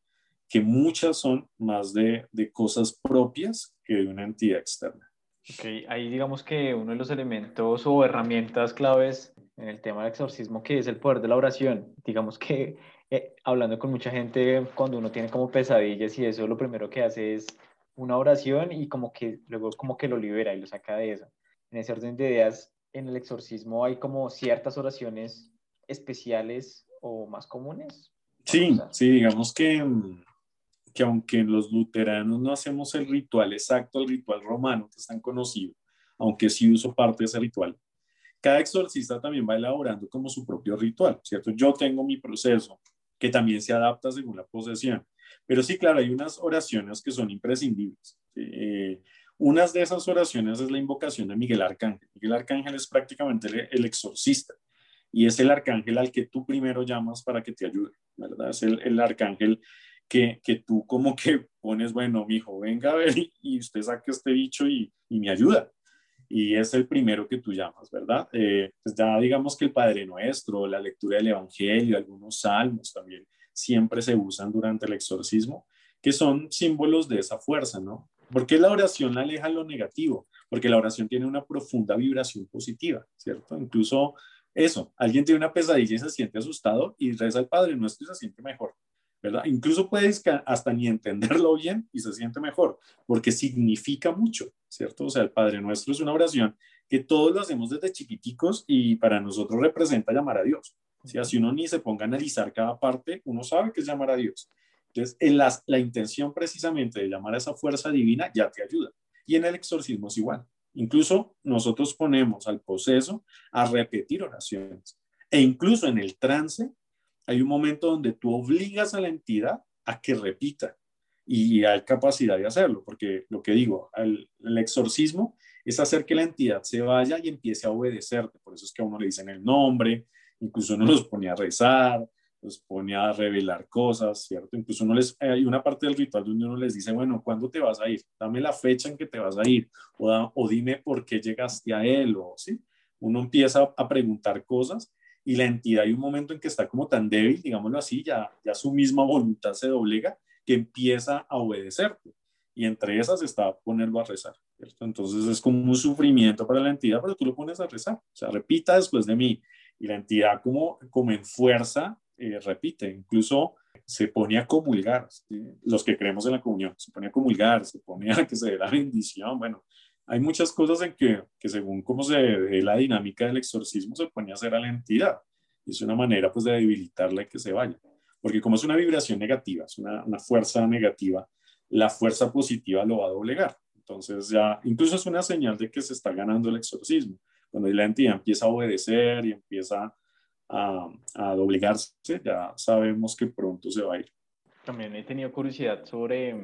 que muchas son más de, de cosas propias que de una entidad externa. Ok, ahí digamos que uno de los elementos o herramientas claves en el tema del exorcismo que es el poder de la oración. Digamos que eh, hablando con mucha gente, cuando uno tiene como pesadillas y eso, lo primero que hace es una oración y como que luego como que lo libera y lo saca de eso. En ese orden de ideas, en el exorcismo hay como ciertas oraciones especiales o más comunes. Sí, sí, digamos que, que aunque los luteranos no hacemos el ritual exacto, el ritual romano que es tan conocido, aunque sí uso parte de ese ritual, cada exorcista también va elaborando como su propio ritual, ¿cierto? Yo tengo mi proceso que también se adapta según la posesión. Pero sí, claro, hay unas oraciones que son imprescindibles. Eh, unas de esas oraciones es la invocación de Miguel Arcángel. Miguel Arcángel es prácticamente el, exorcista y es el arcángel al que tú primero llamas para que te ayude, ¿verdad? Es el, arcángel que, tú como que pones, bueno, mi hijo, venga a ver y, usted saque este bicho y, y me ayuda y es el primero que tú llamas, ¿verdad? Eh, pues ya digamos que el Padre Nuestro, la lectura del Evangelio, algunos salmos también siempre se usan durante el exorcismo, que son símbolos de esa fuerza, ¿no? Porque la oración aleja lo negativo, porque la oración tiene una profunda vibración positiva, ¿cierto? Incluso eso, alguien tiene una pesadilla y se siente asustado y reza al Padre Nuestro y se siente mejor. ¿Verdad? Incluso puedes hasta ni entenderlo bien y se siente mejor, porque significa mucho, ¿cierto? O sea, el Padre Nuestro es una oración que todos lo hacemos desde chiquiticos y para nosotros representa llamar a Dios. Si así uno ni se ponga a analizar cada parte, uno sabe que es llamar a Dios. Entonces, en la intención precisamente de llamar a esa fuerza divina ya te ayuda. Y en el exorcismo es igual. Incluso nosotros ponemos al poseso a repetir oraciones. E incluso en el trance hay un momento donde tú obligas a la entidad a que repita y hay capacidad de hacerlo, porque lo que digo, el, exorcismo es hacer que la entidad se vaya y empiece a obedecerte, por eso es que a uno le dicen el nombre, incluso uno los pone a rezar, los pone a revelar cosas, ¿cierto? Incluso uno les, hay una parte del ritual donde uno les dice, bueno, ¿cuándo te vas a ir? Dame la fecha en que te vas a ir, o, o dime por qué llegaste a él, o sí. Uno empieza a preguntar cosas y la entidad hay un momento en que está como tan débil, digámoslo así, ya, ya su misma voluntad se doblega, que empieza a obedecerte. Y entre esas está ponerlo a rezar. ¿cierto? Entonces es como un sufrimiento para la entidad, pero tú lo pones a rezar. O sea, repita después de mí. Y la entidad como, como en fuerza eh, repite. Incluso se pone a comulgar. Los que creemos en la comunión, se pone a comulgar, se pone a que se dé la bendición. Bueno, hay muchas cosas en que, que según cómo se ve la dinámica del exorcismo, se pone a hacer a la entidad. Y es una manera pues de debilitarla y que se vaya. Porque como es una vibración negativa, es una, una fuerza negativa, la fuerza positiva lo va a doblegar. Entonces ya, incluso es una señal de que se está ganando el exorcismo. Cuando la entidad empieza a obedecer y empieza a, a doblegarse, ya sabemos que pronto se va a ir. También he tenido curiosidad sobre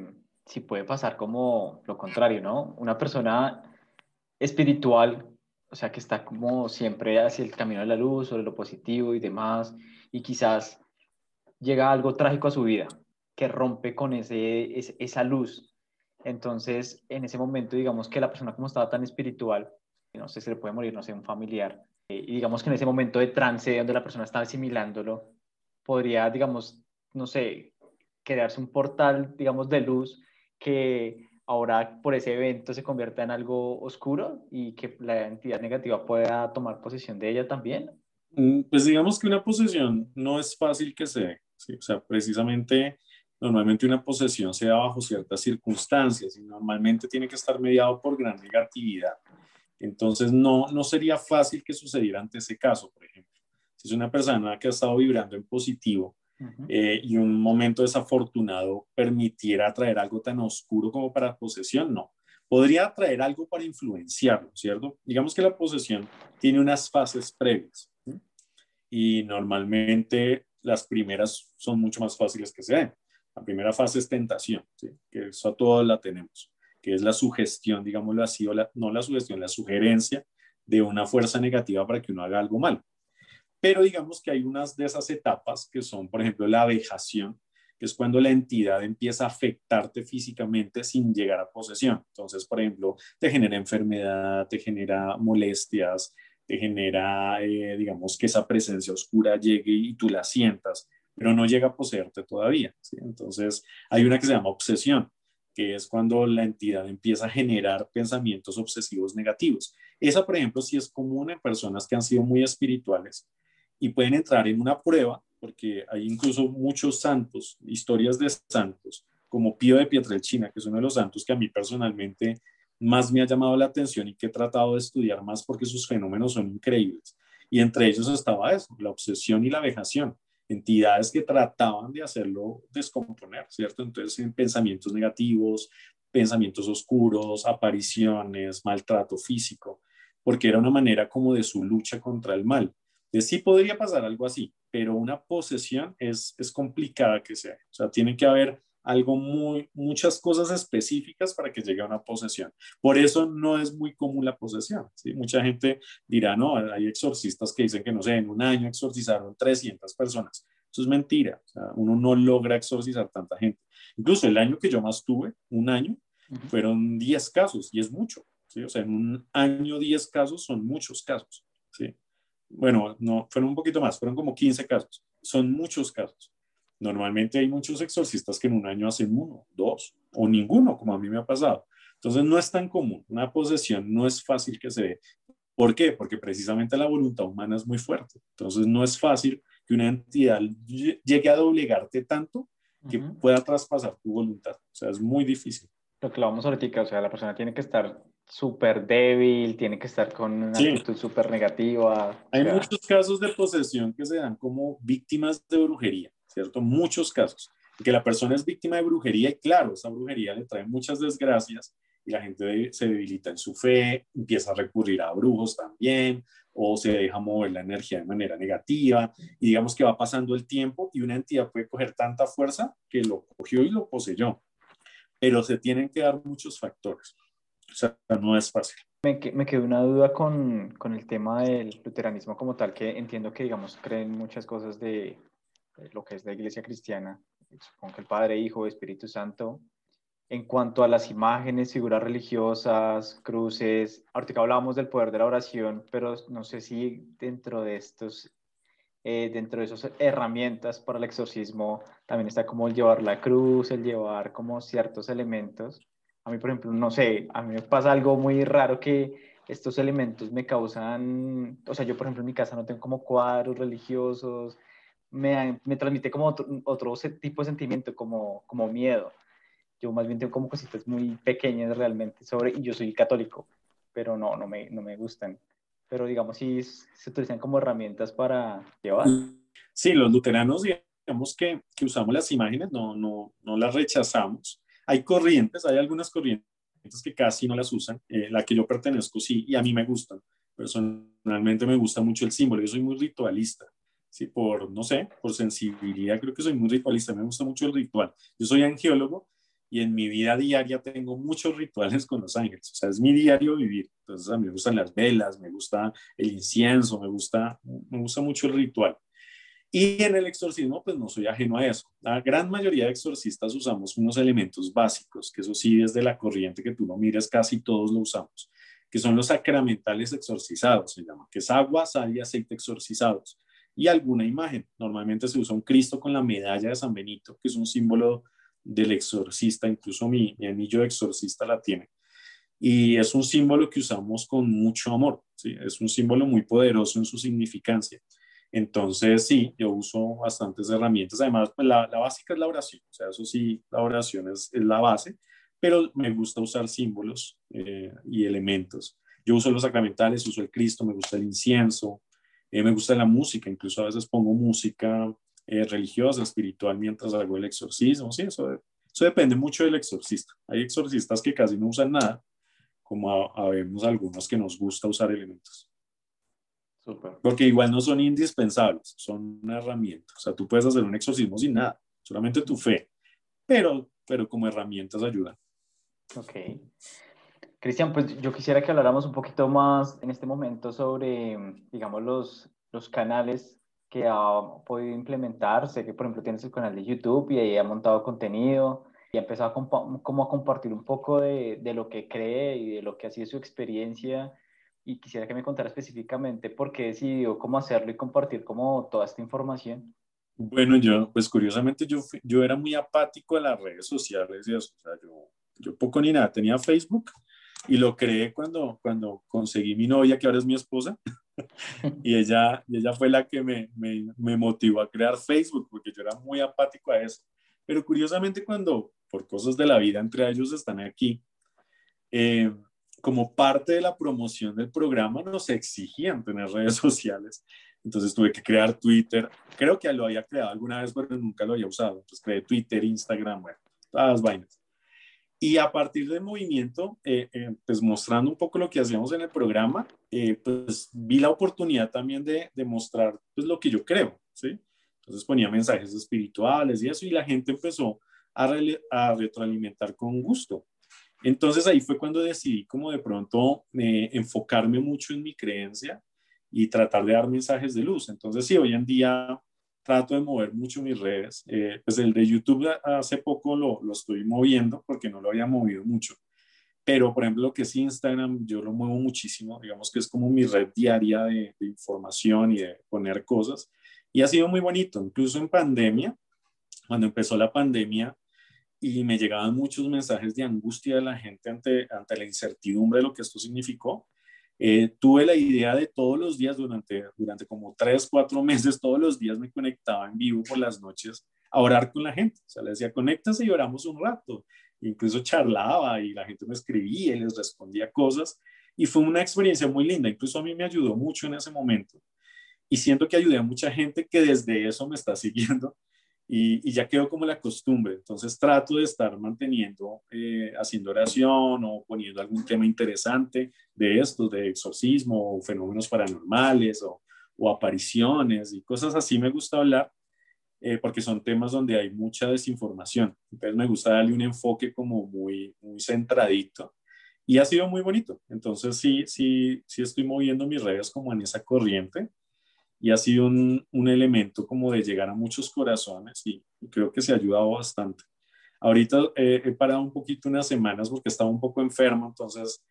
si puede pasar como lo contrario, ¿no? Una persona espiritual, o sea, que está como siempre hacia el camino de la luz, sobre lo positivo y demás, y quizás llega algo trágico a su vida, que rompe con ese, esa luz. Entonces, en ese momento, digamos que la persona como estaba tan espiritual, no sé, se le puede morir, no sé, un familiar, eh, y digamos que en ese momento de trance, donde la persona está asimilándolo, podría, digamos, no sé, crearse un portal, digamos, de luz que ahora por ese evento se convierta en algo oscuro y que la entidad negativa pueda tomar posesión de ella también? Mm, pues digamos que una posesión no es fácil que se o sea, precisamente normalmente una posesión se da bajo ciertas circunstancias y normalmente tiene que estar mediado por gran negatividad. Entonces no, no sería fácil que sucediera ante ese caso, por ejemplo. Si es una persona que ha estado vibrando en positivo, eh, y un momento desafortunado permitiera traer algo tan oscuro como para posesión, no. Podría traer algo para influenciarlo, ¿cierto? Digamos que la posesión tiene unas fases previas y normalmente las primeras son mucho más fáciles que se den. La primera fase es tentación, que eso a todos la tenemos, que es la sugestión, digámoslo así, o no la sugestión, la sugerencia de una fuerza negativa para que uno haga algo mal. Pero digamos que hay unas de esas etapas que son, por ejemplo, la vejación, que es cuando la entidad empieza a afectarte físicamente sin llegar a posesión. Entonces, por ejemplo, te genera enfermedad, te genera molestias, te genera, eh, digamos, que esa presencia oscura llegue y tú la sientas, pero no llega a poseerte todavía. Entonces, hay una que se llama obsesión, que es cuando la entidad empieza a generar pensamientos obsesivos negativos. Esa, por ejemplo, sí es común en personas que han sido muy espirituales y pueden entrar en una prueba porque hay incluso muchos santos, historias de santos, como Pío de Pietrelcina, que es uno de los santos que a mí personalmente más me ha llamado la atención y que he tratado de estudiar más porque sus fenómenos son increíbles. Y entre ellos estaba eso, la obsesión y la vejación, entidades que trataban de hacerlo descomponer, ¿cierto? Entonces, en pensamientos negativos, pensamientos oscuros, apariciones, maltrato físico, porque era una manera como de su lucha contra el mal. Entonces, sí podría pasar algo así, pero una posesión es, es complicada que sea. O sea, tiene que haber algo muy, muchas cosas específicas para que llegue a una posesión. Por eso no es muy común la posesión. ¿sí? Mucha gente dirá, no, hay exorcistas que dicen que, no sé, en un año exorcizaron 300 personas. Eso es mentira. O sea, uno no logra exorcizar tanta gente. Incluso el año que yo más tuve, un año, fueron 10 casos y es mucho. ¿sí? O sea, en un año 10 casos son muchos casos. Bueno, no, fueron un poquito más, fueron como 15 casos. Son muchos casos. Normalmente hay muchos exorcistas que en un año hacen uno, dos o ninguno, como a mí me ha pasado. Entonces no es tan común. Una posesión no es fácil que se dé. ¿Por qué? Porque precisamente la voluntad humana es muy fuerte. Entonces no es fácil que una entidad llegue a doblegarte tanto que pueda traspasar tu voluntad. O sea, es muy difícil. Lo que vamos ahorita, o sea, la persona tiene que estar súper débil, tiene que estar con una actitud súper negativa. Hay muchos casos de posesión que se dan como víctimas de brujería. ¿cierto? Muchos casos, que la persona es víctima de brujería y claro, esa brujería le trae muchas desgracias y la gente se debilita en su fe, empieza a recurrir a brujos también o se deja mover la energía de manera negativa y digamos que va pasando el tiempo y una entidad puede coger tanta fuerza que lo cogió y lo poseyó. Pero se tienen que dar muchos factores. O sea, no es fácil. Me, me quedó una duda con, con, el tema del luteranismo como tal, que entiendo que, digamos, creen muchas cosas de, lo que es la iglesia cristiana, supongo que el Padre, Hijo, Espíritu Santo, en cuanto a las imágenes, figuras religiosas, cruces, ahorita hablábamos del poder de la oración, pero no sé si dentro de estos, eh, dentro de esas herramientas para el exorcismo, también está como el llevar la cruz, el llevar como ciertos elementos. A mí, por ejemplo, no sé, a mí me pasa algo muy raro que estos elementos me causan, o sea, yo por ejemplo en mi casa no tengo como cuadros religiosos, me, me transmite como otro, otro, tipo de sentimiento, como, como miedo. Yo más bien tengo como cositas muy pequeñas realmente sobre, y yo soy católico, pero no, no me, no me gustan. Pero digamos, sí se utilizan como herramientas para llevar. Sí, los luteranos, digamos que, que usamos las imágenes, no, no, no las rechazamos. Hay corrientes, hay algunas corrientes que casi no las usan. Eh, la que yo pertenezco sí, y a mí me gustan. Personalmente me gusta mucho el símbolo, yo soy muy ritualista sí, por, no sé, por sensibilidad, creo que soy muy ritualista, me gusta mucho el ritual. Yo soy angiólogo y en mi vida diaria tengo muchos rituales con los ángeles, o sea, es mi diario vivir. Entonces, a mí me gustan las velas, me gusta el incienso, me gusta, me gusta mucho el ritual. Y en el exorcismo, pues no soy ajeno a eso. La gran mayoría de exorcistas usamos unos elementos básicos, que eso sí, desde la corriente que tú no mires, casi todos lo usamos, que son los sacramentales exorcizados, se llama, que es agua, sal y aceite exorcizados y alguna imagen. Normalmente se usa un Cristo con la medalla de San Benito, que es un símbolo del exorcista, incluso mi, mi anillo exorcista la tiene. Y es un símbolo que usamos con mucho amor, ¿sí? es un símbolo muy poderoso en su significancia. Entonces, sí, yo uso bastantes herramientas. Además, pues, la, la, básica es la oración, o sea, eso sí, la oración es, es la base, pero me gusta usar símbolos eh, y elementos. Yo uso los sacramentales, uso el Cristo, me gusta el incienso, eh, me gusta la música, incluso a veces pongo música eh, religiosa, espiritual mientras hago el exorcismo. Sí, eso, eso depende mucho del exorcista. Hay exorcistas que casi no usan nada, como habemos algunos que nos gusta usar elementos. Porque igual no son indispensables, son una herramienta. O sea, tú puedes hacer un exorcismo sin nada, solamente tu fe, pero, pero como herramientas ayudan. Ok. Cristian, pues yo quisiera que habláramos un poquito más en este momento sobre, digamos, los, los canales que ha podido implementar. Sé que, por ejemplo, tienes el canal de YouTube y ahí ha montado contenido y ha empezado a, como a compartir un poco de, de, lo que cree y de lo que ha sido su experiencia. Y quisiera que me contara específicamente por qué decidió cómo hacerlo y compartir como toda esta información. Bueno, yo, pues curiosamente yo, yo era muy apático a las redes sociales y eso. O sea, yo, yo poco ni nada. Tenía Facebook y lo creé cuando, cuando conseguí mi novia, que ahora es mi esposa. y ella, y ella fue la que me, me, me, motivó a crear Facebook, porque yo era muy apático a eso. Pero curiosamente cuando por cosas de la vida entre ellos están aquí, eh, como parte de la promoción del programa nos exigían tener redes sociales. Entonces tuve que crear Twitter. Creo que lo había creado alguna vez, pero nunca lo había usado. Entonces creé Twitter, Instagram, bueno, todas las vainas. Y a partir del movimiento, eh, eh, pues mostrando un poco lo que hacíamos en el programa, eh, pues vi la oportunidad también de, de mostrar pues, lo que yo creo, ¿sí? Entonces ponía mensajes espirituales y eso, y la gente empezó a, a retroalimentar con gusto. Entonces ahí fue cuando decidí como de pronto enfocarme mucho en mi creencia y tratar de dar mensajes de luz. Entonces sí, hoy en día trato de mover mucho mis redes. Eh, pues el de YouTube hace poco lo, lo, estoy moviendo porque no lo había movido mucho. Pero, por ejemplo, lo que es Instagram, yo lo muevo muchísimo. Digamos que es como mi red diaria de, información y de poner cosas. Y ha sido muy bonito. Incluso en pandemia, cuando empezó la pandemia y me llegaban muchos mensajes de angustia de la gente ante, ante la incertidumbre de lo que esto significó, eh, tuve la idea de todos los días, durante, durante como tres, cuatro meses, todos los días me conectaba en vivo por las noches a orar con la gente. O sea, le decía, conéctase y oramos un rato. Incluso charlaba y la gente me escribía y les respondía cosas. Y fue una experiencia muy linda. Incluso a mí me ayudó mucho en ese momento. Y siento que ayudé a mucha gente que desde eso me está siguiendo y, ya quedó como la costumbre. Entonces trato de estar manteniendo, eh, haciendo oración o poniendo algún tema interesante de esto, de exorcismo o fenómenos paranormales o, o apariciones y cosas así me gusta hablar eh, porque son temas donde hay mucha desinformación. Entonces me gusta darle un enfoque como muy, muy centradito y ha sido muy bonito. Entonces sí, sí, sí estoy moviendo mis redes como en esa corriente y ha sido un, un, elemento como de llegar a muchos corazones y, creo que se ha ayudado bastante. Ahorita eh, he parado un poquito unas semanas porque estaba un poco enfermo, entonces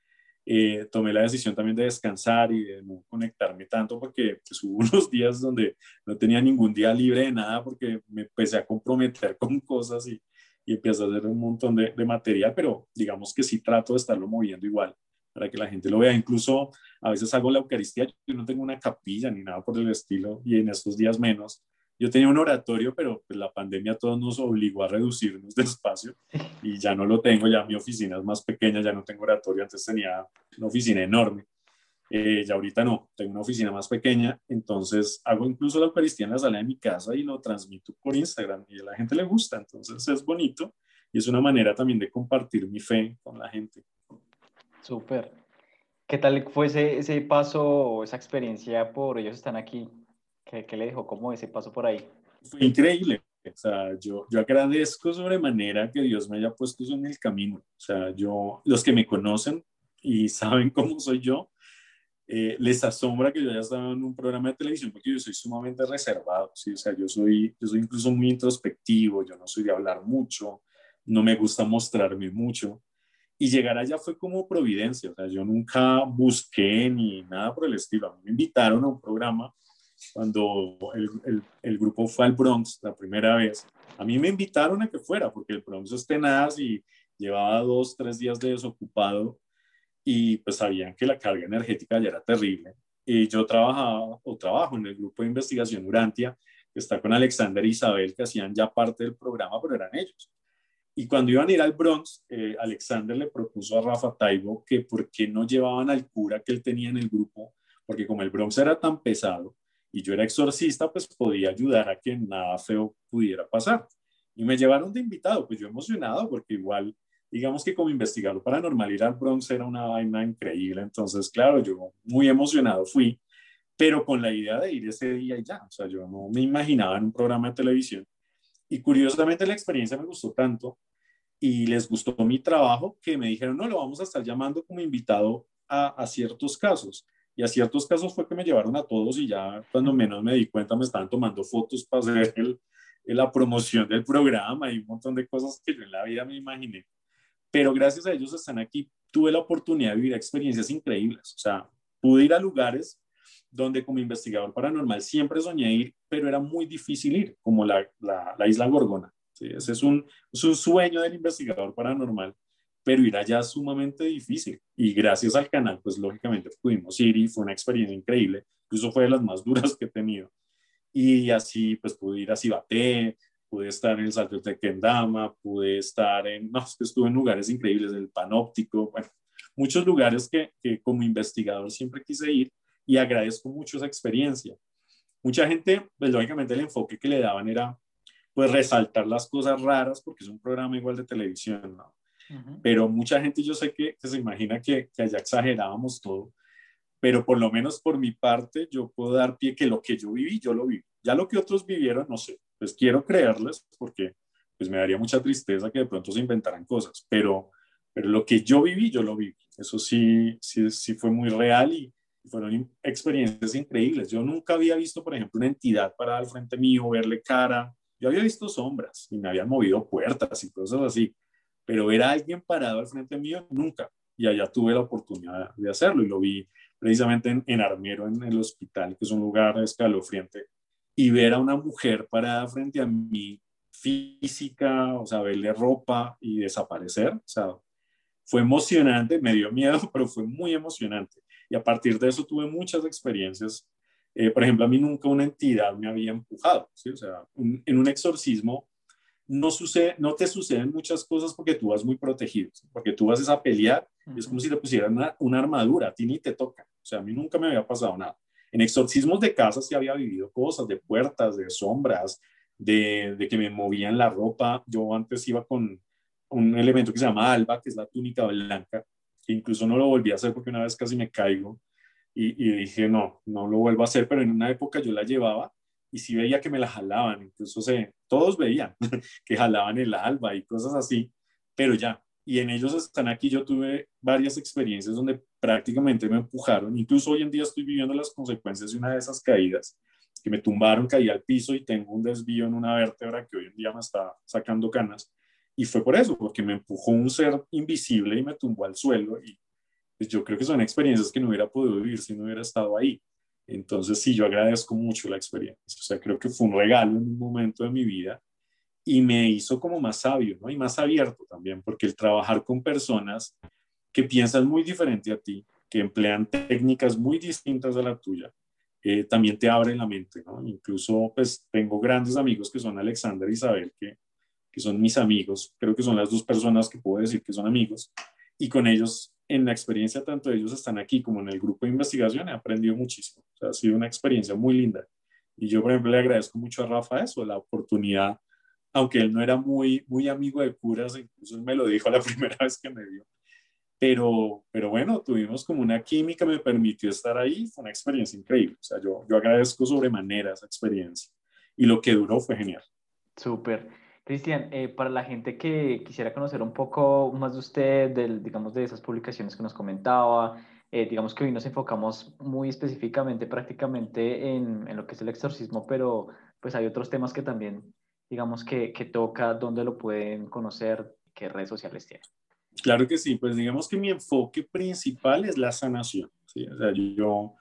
eh, tomé la decisión también de descansar y de no conectarme tanto porque pues, hubo unos días donde no tenía ningún día libre de nada porque me empecé a comprometer con cosas y, y empecé a hacer un montón de, de material, pero digamos que sí trato de estarlo moviendo igual para que la gente lo vea. Incluso a veces hago la Eucaristía, yo no tengo una capilla ni nada por el estilo, y en estos días menos. Yo tenía un oratorio, pero pues, la pandemia a todos nos obligó a reducirnos de espacio y ya no lo tengo, ya mi oficina es más pequeña, ya no tengo oratorio, antes tenía una oficina enorme. Eh, ya ahorita no, tengo una oficina más pequeña, entonces hago incluso la Eucaristía en la sala de mi casa y lo transmito por Instagram y a la gente le gusta, entonces es bonito y es una manera también de compartir mi fe con la gente. Súper. ¿Qué tal fue ese, ese, paso esa experiencia por ellos están aquí? ¿Qué, ¿Qué, le dejó como ese paso por ahí? Fue increíble. O sea, yo, yo agradezco sobremanera que Dios me haya puesto eso en el camino. O sea, yo, los que me conocen y saben cómo soy yo, eh, les asombra que yo haya estado en un programa de televisión porque yo soy sumamente reservado. ¿sí? O sea, yo soy, yo soy incluso muy introspectivo, yo no soy de hablar mucho, no me gusta mostrarme mucho y llegar allá fue como providencia, o sea, yo nunca busqué ni nada por el estilo. A mí me invitaron a un programa cuando el, grupo fue al Bronx la primera vez. A mí me invitaron a que fuera, porque el Bronx es tenaz y llevaba dos, tres días de desocupado y pues sabían que la carga energética ya era terrible. Y yo trabajaba o trabajo en el grupo de investigación Urantia, que está con Alexander e Isabel, que hacían ya parte del programa, pero eran ellos. Y cuando iban a ir al Bronx, eh, Alexander le propuso a Rafa Taibo que por qué no llevaban al cura que él tenía en el grupo, porque como el Bronx era tan pesado y yo era exorcista, pues podía ayudar a que nada feo pudiera pasar. Y me llevaron de invitado, pues yo emocionado, porque igual, digamos que como investigador paranormal ir al Bronx era una vaina increíble. Entonces, claro, yo muy emocionado fui, pero con la idea de ir ese día y ya. O sea, yo no me imaginaba en un programa de televisión. Y curiosamente la experiencia me gustó tanto y les gustó mi trabajo que me dijeron, no, lo vamos a estar llamando como invitado a, ciertos casos. Y a ciertos casos fue que me llevaron a todos y ya cuando menos me di cuenta me estaban tomando fotos para hacer el, la promoción del programa y un montón de cosas que yo en la vida me imaginé. Pero gracias a ellos están aquí, tuve la oportunidad de vivir experiencias increíbles. O sea, pude ir a lugares donde como investigador paranormal siempre soñé ir, pero era muy difícil ir, como la, la, la isla Gorgona ese es un, un sueño del investigador paranormal, pero ir allá es sumamente difícil. Y gracias al canal, pues lógicamente pudimos ir y fue una experiencia increíble. incluso fue de las más duras que he tenido. Y así, pues pude ir a Cibaté, pude estar en el Salto de Tequendama, pude estar en, no, estuve en lugares increíbles, el Panóptico, muchos lugares que, que como investigador siempre quise ir y agradezco mucho esa experiencia. Mucha gente, pues lógicamente el enfoque que le daban era pues resaltar las cosas raras porque es un programa igual de televisión, ¿no? Pero mucha gente yo sé que, se imagina que, que allá exagerábamos todo, pero por lo menos por mi parte yo puedo dar pie que lo que yo viví, yo lo viví. Ya lo que otros vivieron, no sé, pues quiero creerles porque pues me daría mucha tristeza que de pronto se inventaran cosas, pero, pero lo que yo viví, yo lo viví. Eso sí, sí, sí fue muy real y fueron experiencias increíbles. Yo nunca había visto, por ejemplo, una entidad parada al frente mío, verle cara. Yo había visto sombras y me habían movido puertas y cosas así, pero ver a alguien parado al frente mío, nunca. Y allá tuve la oportunidad de hacerlo y lo vi precisamente en, en Armero, en el hospital, que es un lugar escalofriante, y ver a una mujer parada frente a mí, física, o sea, verle ropa y desaparecer, o sea, fue emocionante, me dio miedo, pero fue muy emocionante. Y a partir de eso tuve muchas experiencias. Eh, por ejemplo, a mí nunca una entidad me había empujado, ¿sí? O sea, en un exorcismo no, sucede, no te suceden muchas cosas porque tú vas muy protegido, porque tú vas a pelear y es como si te pusieran una, una, armadura, a ti ni te toca. O sea, a mí nunca me había pasado nada. En exorcismos de casa sí había vivido cosas, de puertas, de sombras, de, de que me movían la ropa. Yo antes iba con un elemento que se llama alba, que es la túnica blanca, incluso no lo volví a hacer porque una vez casi me caigo y, y dije, no, no lo vuelvo a hacer, pero en una época yo la llevaba y sí veía que me la jalaban, incluso se, todos veían que jalaban el alba y cosas así, pero ya, y en ellos están aquí, yo tuve varias experiencias donde prácticamente me empujaron, incluso hoy en día estoy viviendo las consecuencias de una de esas caídas, que me tumbaron, caí al piso y tengo un desvío en una vértebra que hoy en día me está sacando canas, y fue por eso, porque me empujó un ser invisible y me tumbó al suelo, y pues yo creo que son experiencias que no hubiera podido vivir si no hubiera estado ahí. Entonces, sí, yo agradezco mucho la experiencia. O sea, creo que fue un regalo en un momento de mi vida y me hizo como más sabio, ¿no? Y más abierto también, porque el trabajar con personas que piensan muy diferente a ti, que emplean técnicas muy distintas a la tuya, eh, también te abre la mente, ¿no? Incluso, pues, tengo grandes amigos que son Alexander y Isabel, que, que son mis amigos. Creo que son las dos personas que puedo decir que son amigos. Y con ellos en la experiencia, tanto ellos están aquí como en el grupo de investigación, he aprendido muchísimo. O sea, ha sido una experiencia muy linda. Y yo, por ejemplo, le agradezco mucho a Rafa eso, la oportunidad, aunque él no era muy, muy amigo de curas, incluso él me lo dijo la primera vez que me vio. Pero, pero bueno, tuvimos como una química, me permitió estar ahí, fue una experiencia increíble. O sea, yo, yo agradezco sobremanera esa experiencia. Y lo que duró fue genial. Súper. Cristian, eh, para la gente que quisiera conocer un poco más de usted, del, digamos, de esas publicaciones que nos comentaba, eh, digamos que hoy nos enfocamos muy específicamente prácticamente en, en, lo que es el exorcismo, pero pues hay otros temas que también, digamos, que, que toca, dónde lo pueden conocer, qué redes sociales tiene. Claro que sí, pues digamos que mi enfoque principal es la sanación. ¿sí? O sea, yo,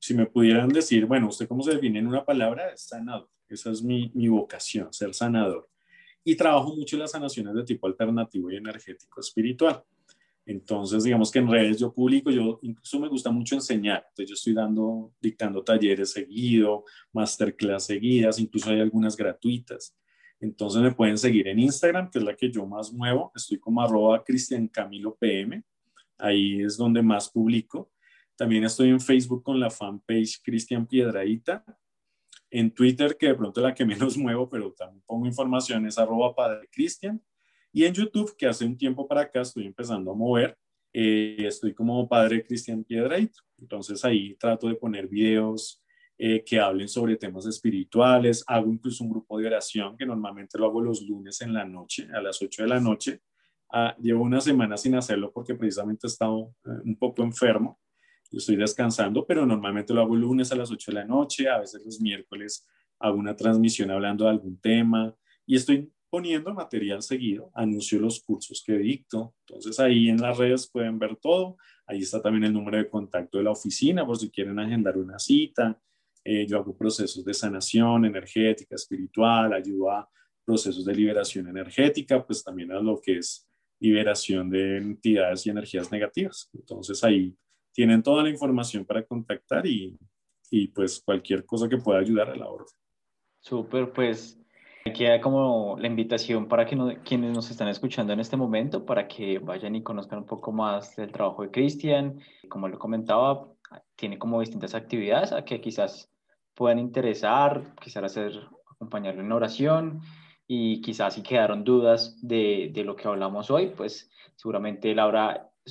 si me pudieran decir, bueno, ¿usted cómo se define en una palabra? Sanador. Esa es mi, mi vocación, ser sanador y trabajo mucho las sanaciones de tipo alternativo y energético espiritual. Entonces, digamos que en redes yo publico, yo incluso me gusta mucho enseñar. Entonces, yo estoy dando, dictando talleres seguido, masterclass seguidas, incluso hay algunas gratuitas. Entonces, me pueden seguir en Instagram, que es la que yo más muevo. Estoy como arroba Cristian Camilo PM. Ahí es donde más publico. También estoy en Facebook con la fanpage Cristian Piedraíta en Twitter, que de pronto es la que menos muevo, pero también pongo información, es arroba padre Cristian. Y en YouTube, que hace un tiempo para acá estoy empezando a mover, eh, estoy como padre Cristian Piedraito. Entonces ahí trato de poner videos eh, que hablen sobre temas espirituales. Hago incluso un grupo de oración que normalmente lo hago los lunes en la noche, a las 8 de la noche. Ah, llevo una semana sin hacerlo porque precisamente he estado eh, un poco enfermo estoy descansando, pero normalmente lo hago lunes a las 8 de la noche, a veces los miércoles hago una transmisión hablando de algún tema y estoy poniendo material seguido, anuncio los cursos que dicto, entonces ahí en las redes pueden ver todo, ahí está también el número de contacto de la oficina por si quieren agendar una cita, eh, yo hago procesos de sanación energética, espiritual, ayudo a procesos de liberación energética, pues también a lo que es liberación de entidades y energías negativas, entonces ahí tienen toda la información para contactar y, y pues cualquier cosa que pueda ayudar a la orden. Súper, pues queda como la invitación para que quienes nos están escuchando en este momento, para que vayan y conozcan un poco más del trabajo de Cristian. Como lo comentaba, tiene como distintas actividades a que quizás puedan interesar, quizás hacer, acompañarlo en oración y quizás si quedaron dudas de, de lo que hablamos hoy, pues seguramente él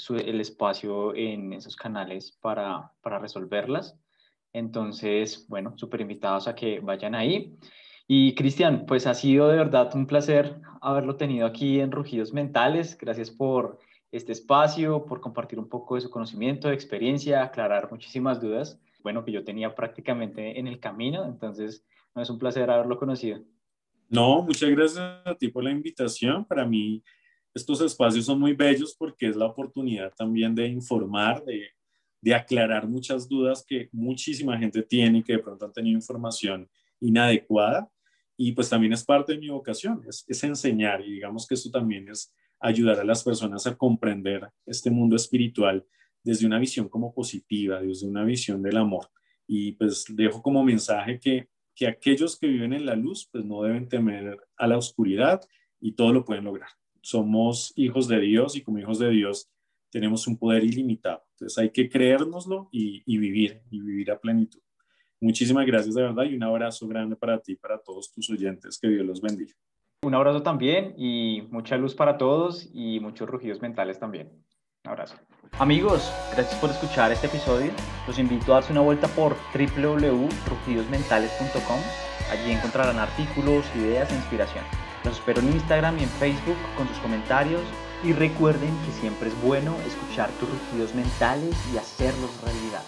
habrá el espacio en esos canales para, para resolverlas. Entonces, bueno, súper invitados a que vayan ahí. Y Cristian, pues ha sido de verdad un placer haberlo tenido aquí en Rugidos Mentales. Gracias por este espacio, por compartir un poco de su conocimiento, de experiencia, aclarar muchísimas dudas, bueno, que yo tenía prácticamente en el camino. Entonces, no, es un placer haberlo conocido. No, muchas gracias a ti por la invitación. Para mí, estos espacios son muy bellos porque es la oportunidad también de informar, de, de aclarar muchas dudas que muchísima gente tiene y que de pronto han tenido información inadecuada y pues también es parte de mi vocación, es, es enseñar y digamos que eso también es ayudar a las personas a comprender este mundo espiritual desde una visión como positiva, desde una visión del amor. Y pues dejo como mensaje que, que aquellos que viven en la luz pues no deben temer a la oscuridad y todo lo pueden lograr. Somos hijos de Dios y como hijos de Dios tenemos un poder ilimitado. Entonces hay que creérnoslo y, y vivir, y vivir a plenitud. Muchísimas gracias de verdad y un abrazo grande para ti y para todos tus oyentes. Que Dios los bendiga. Un abrazo también y mucha luz para todos y muchos rugidos mentales también. Un abrazo. Amigos, gracias por escuchar este episodio. Los invito a darse una vuelta por www.rugidosmentales.com. Allí encontrarán artículos, ideas e inspiración. Los espero en Instagram y en Facebook con sus comentarios. Y recuerden que siempre es bueno escuchar tus rugidos mentales y hacerlos realidad.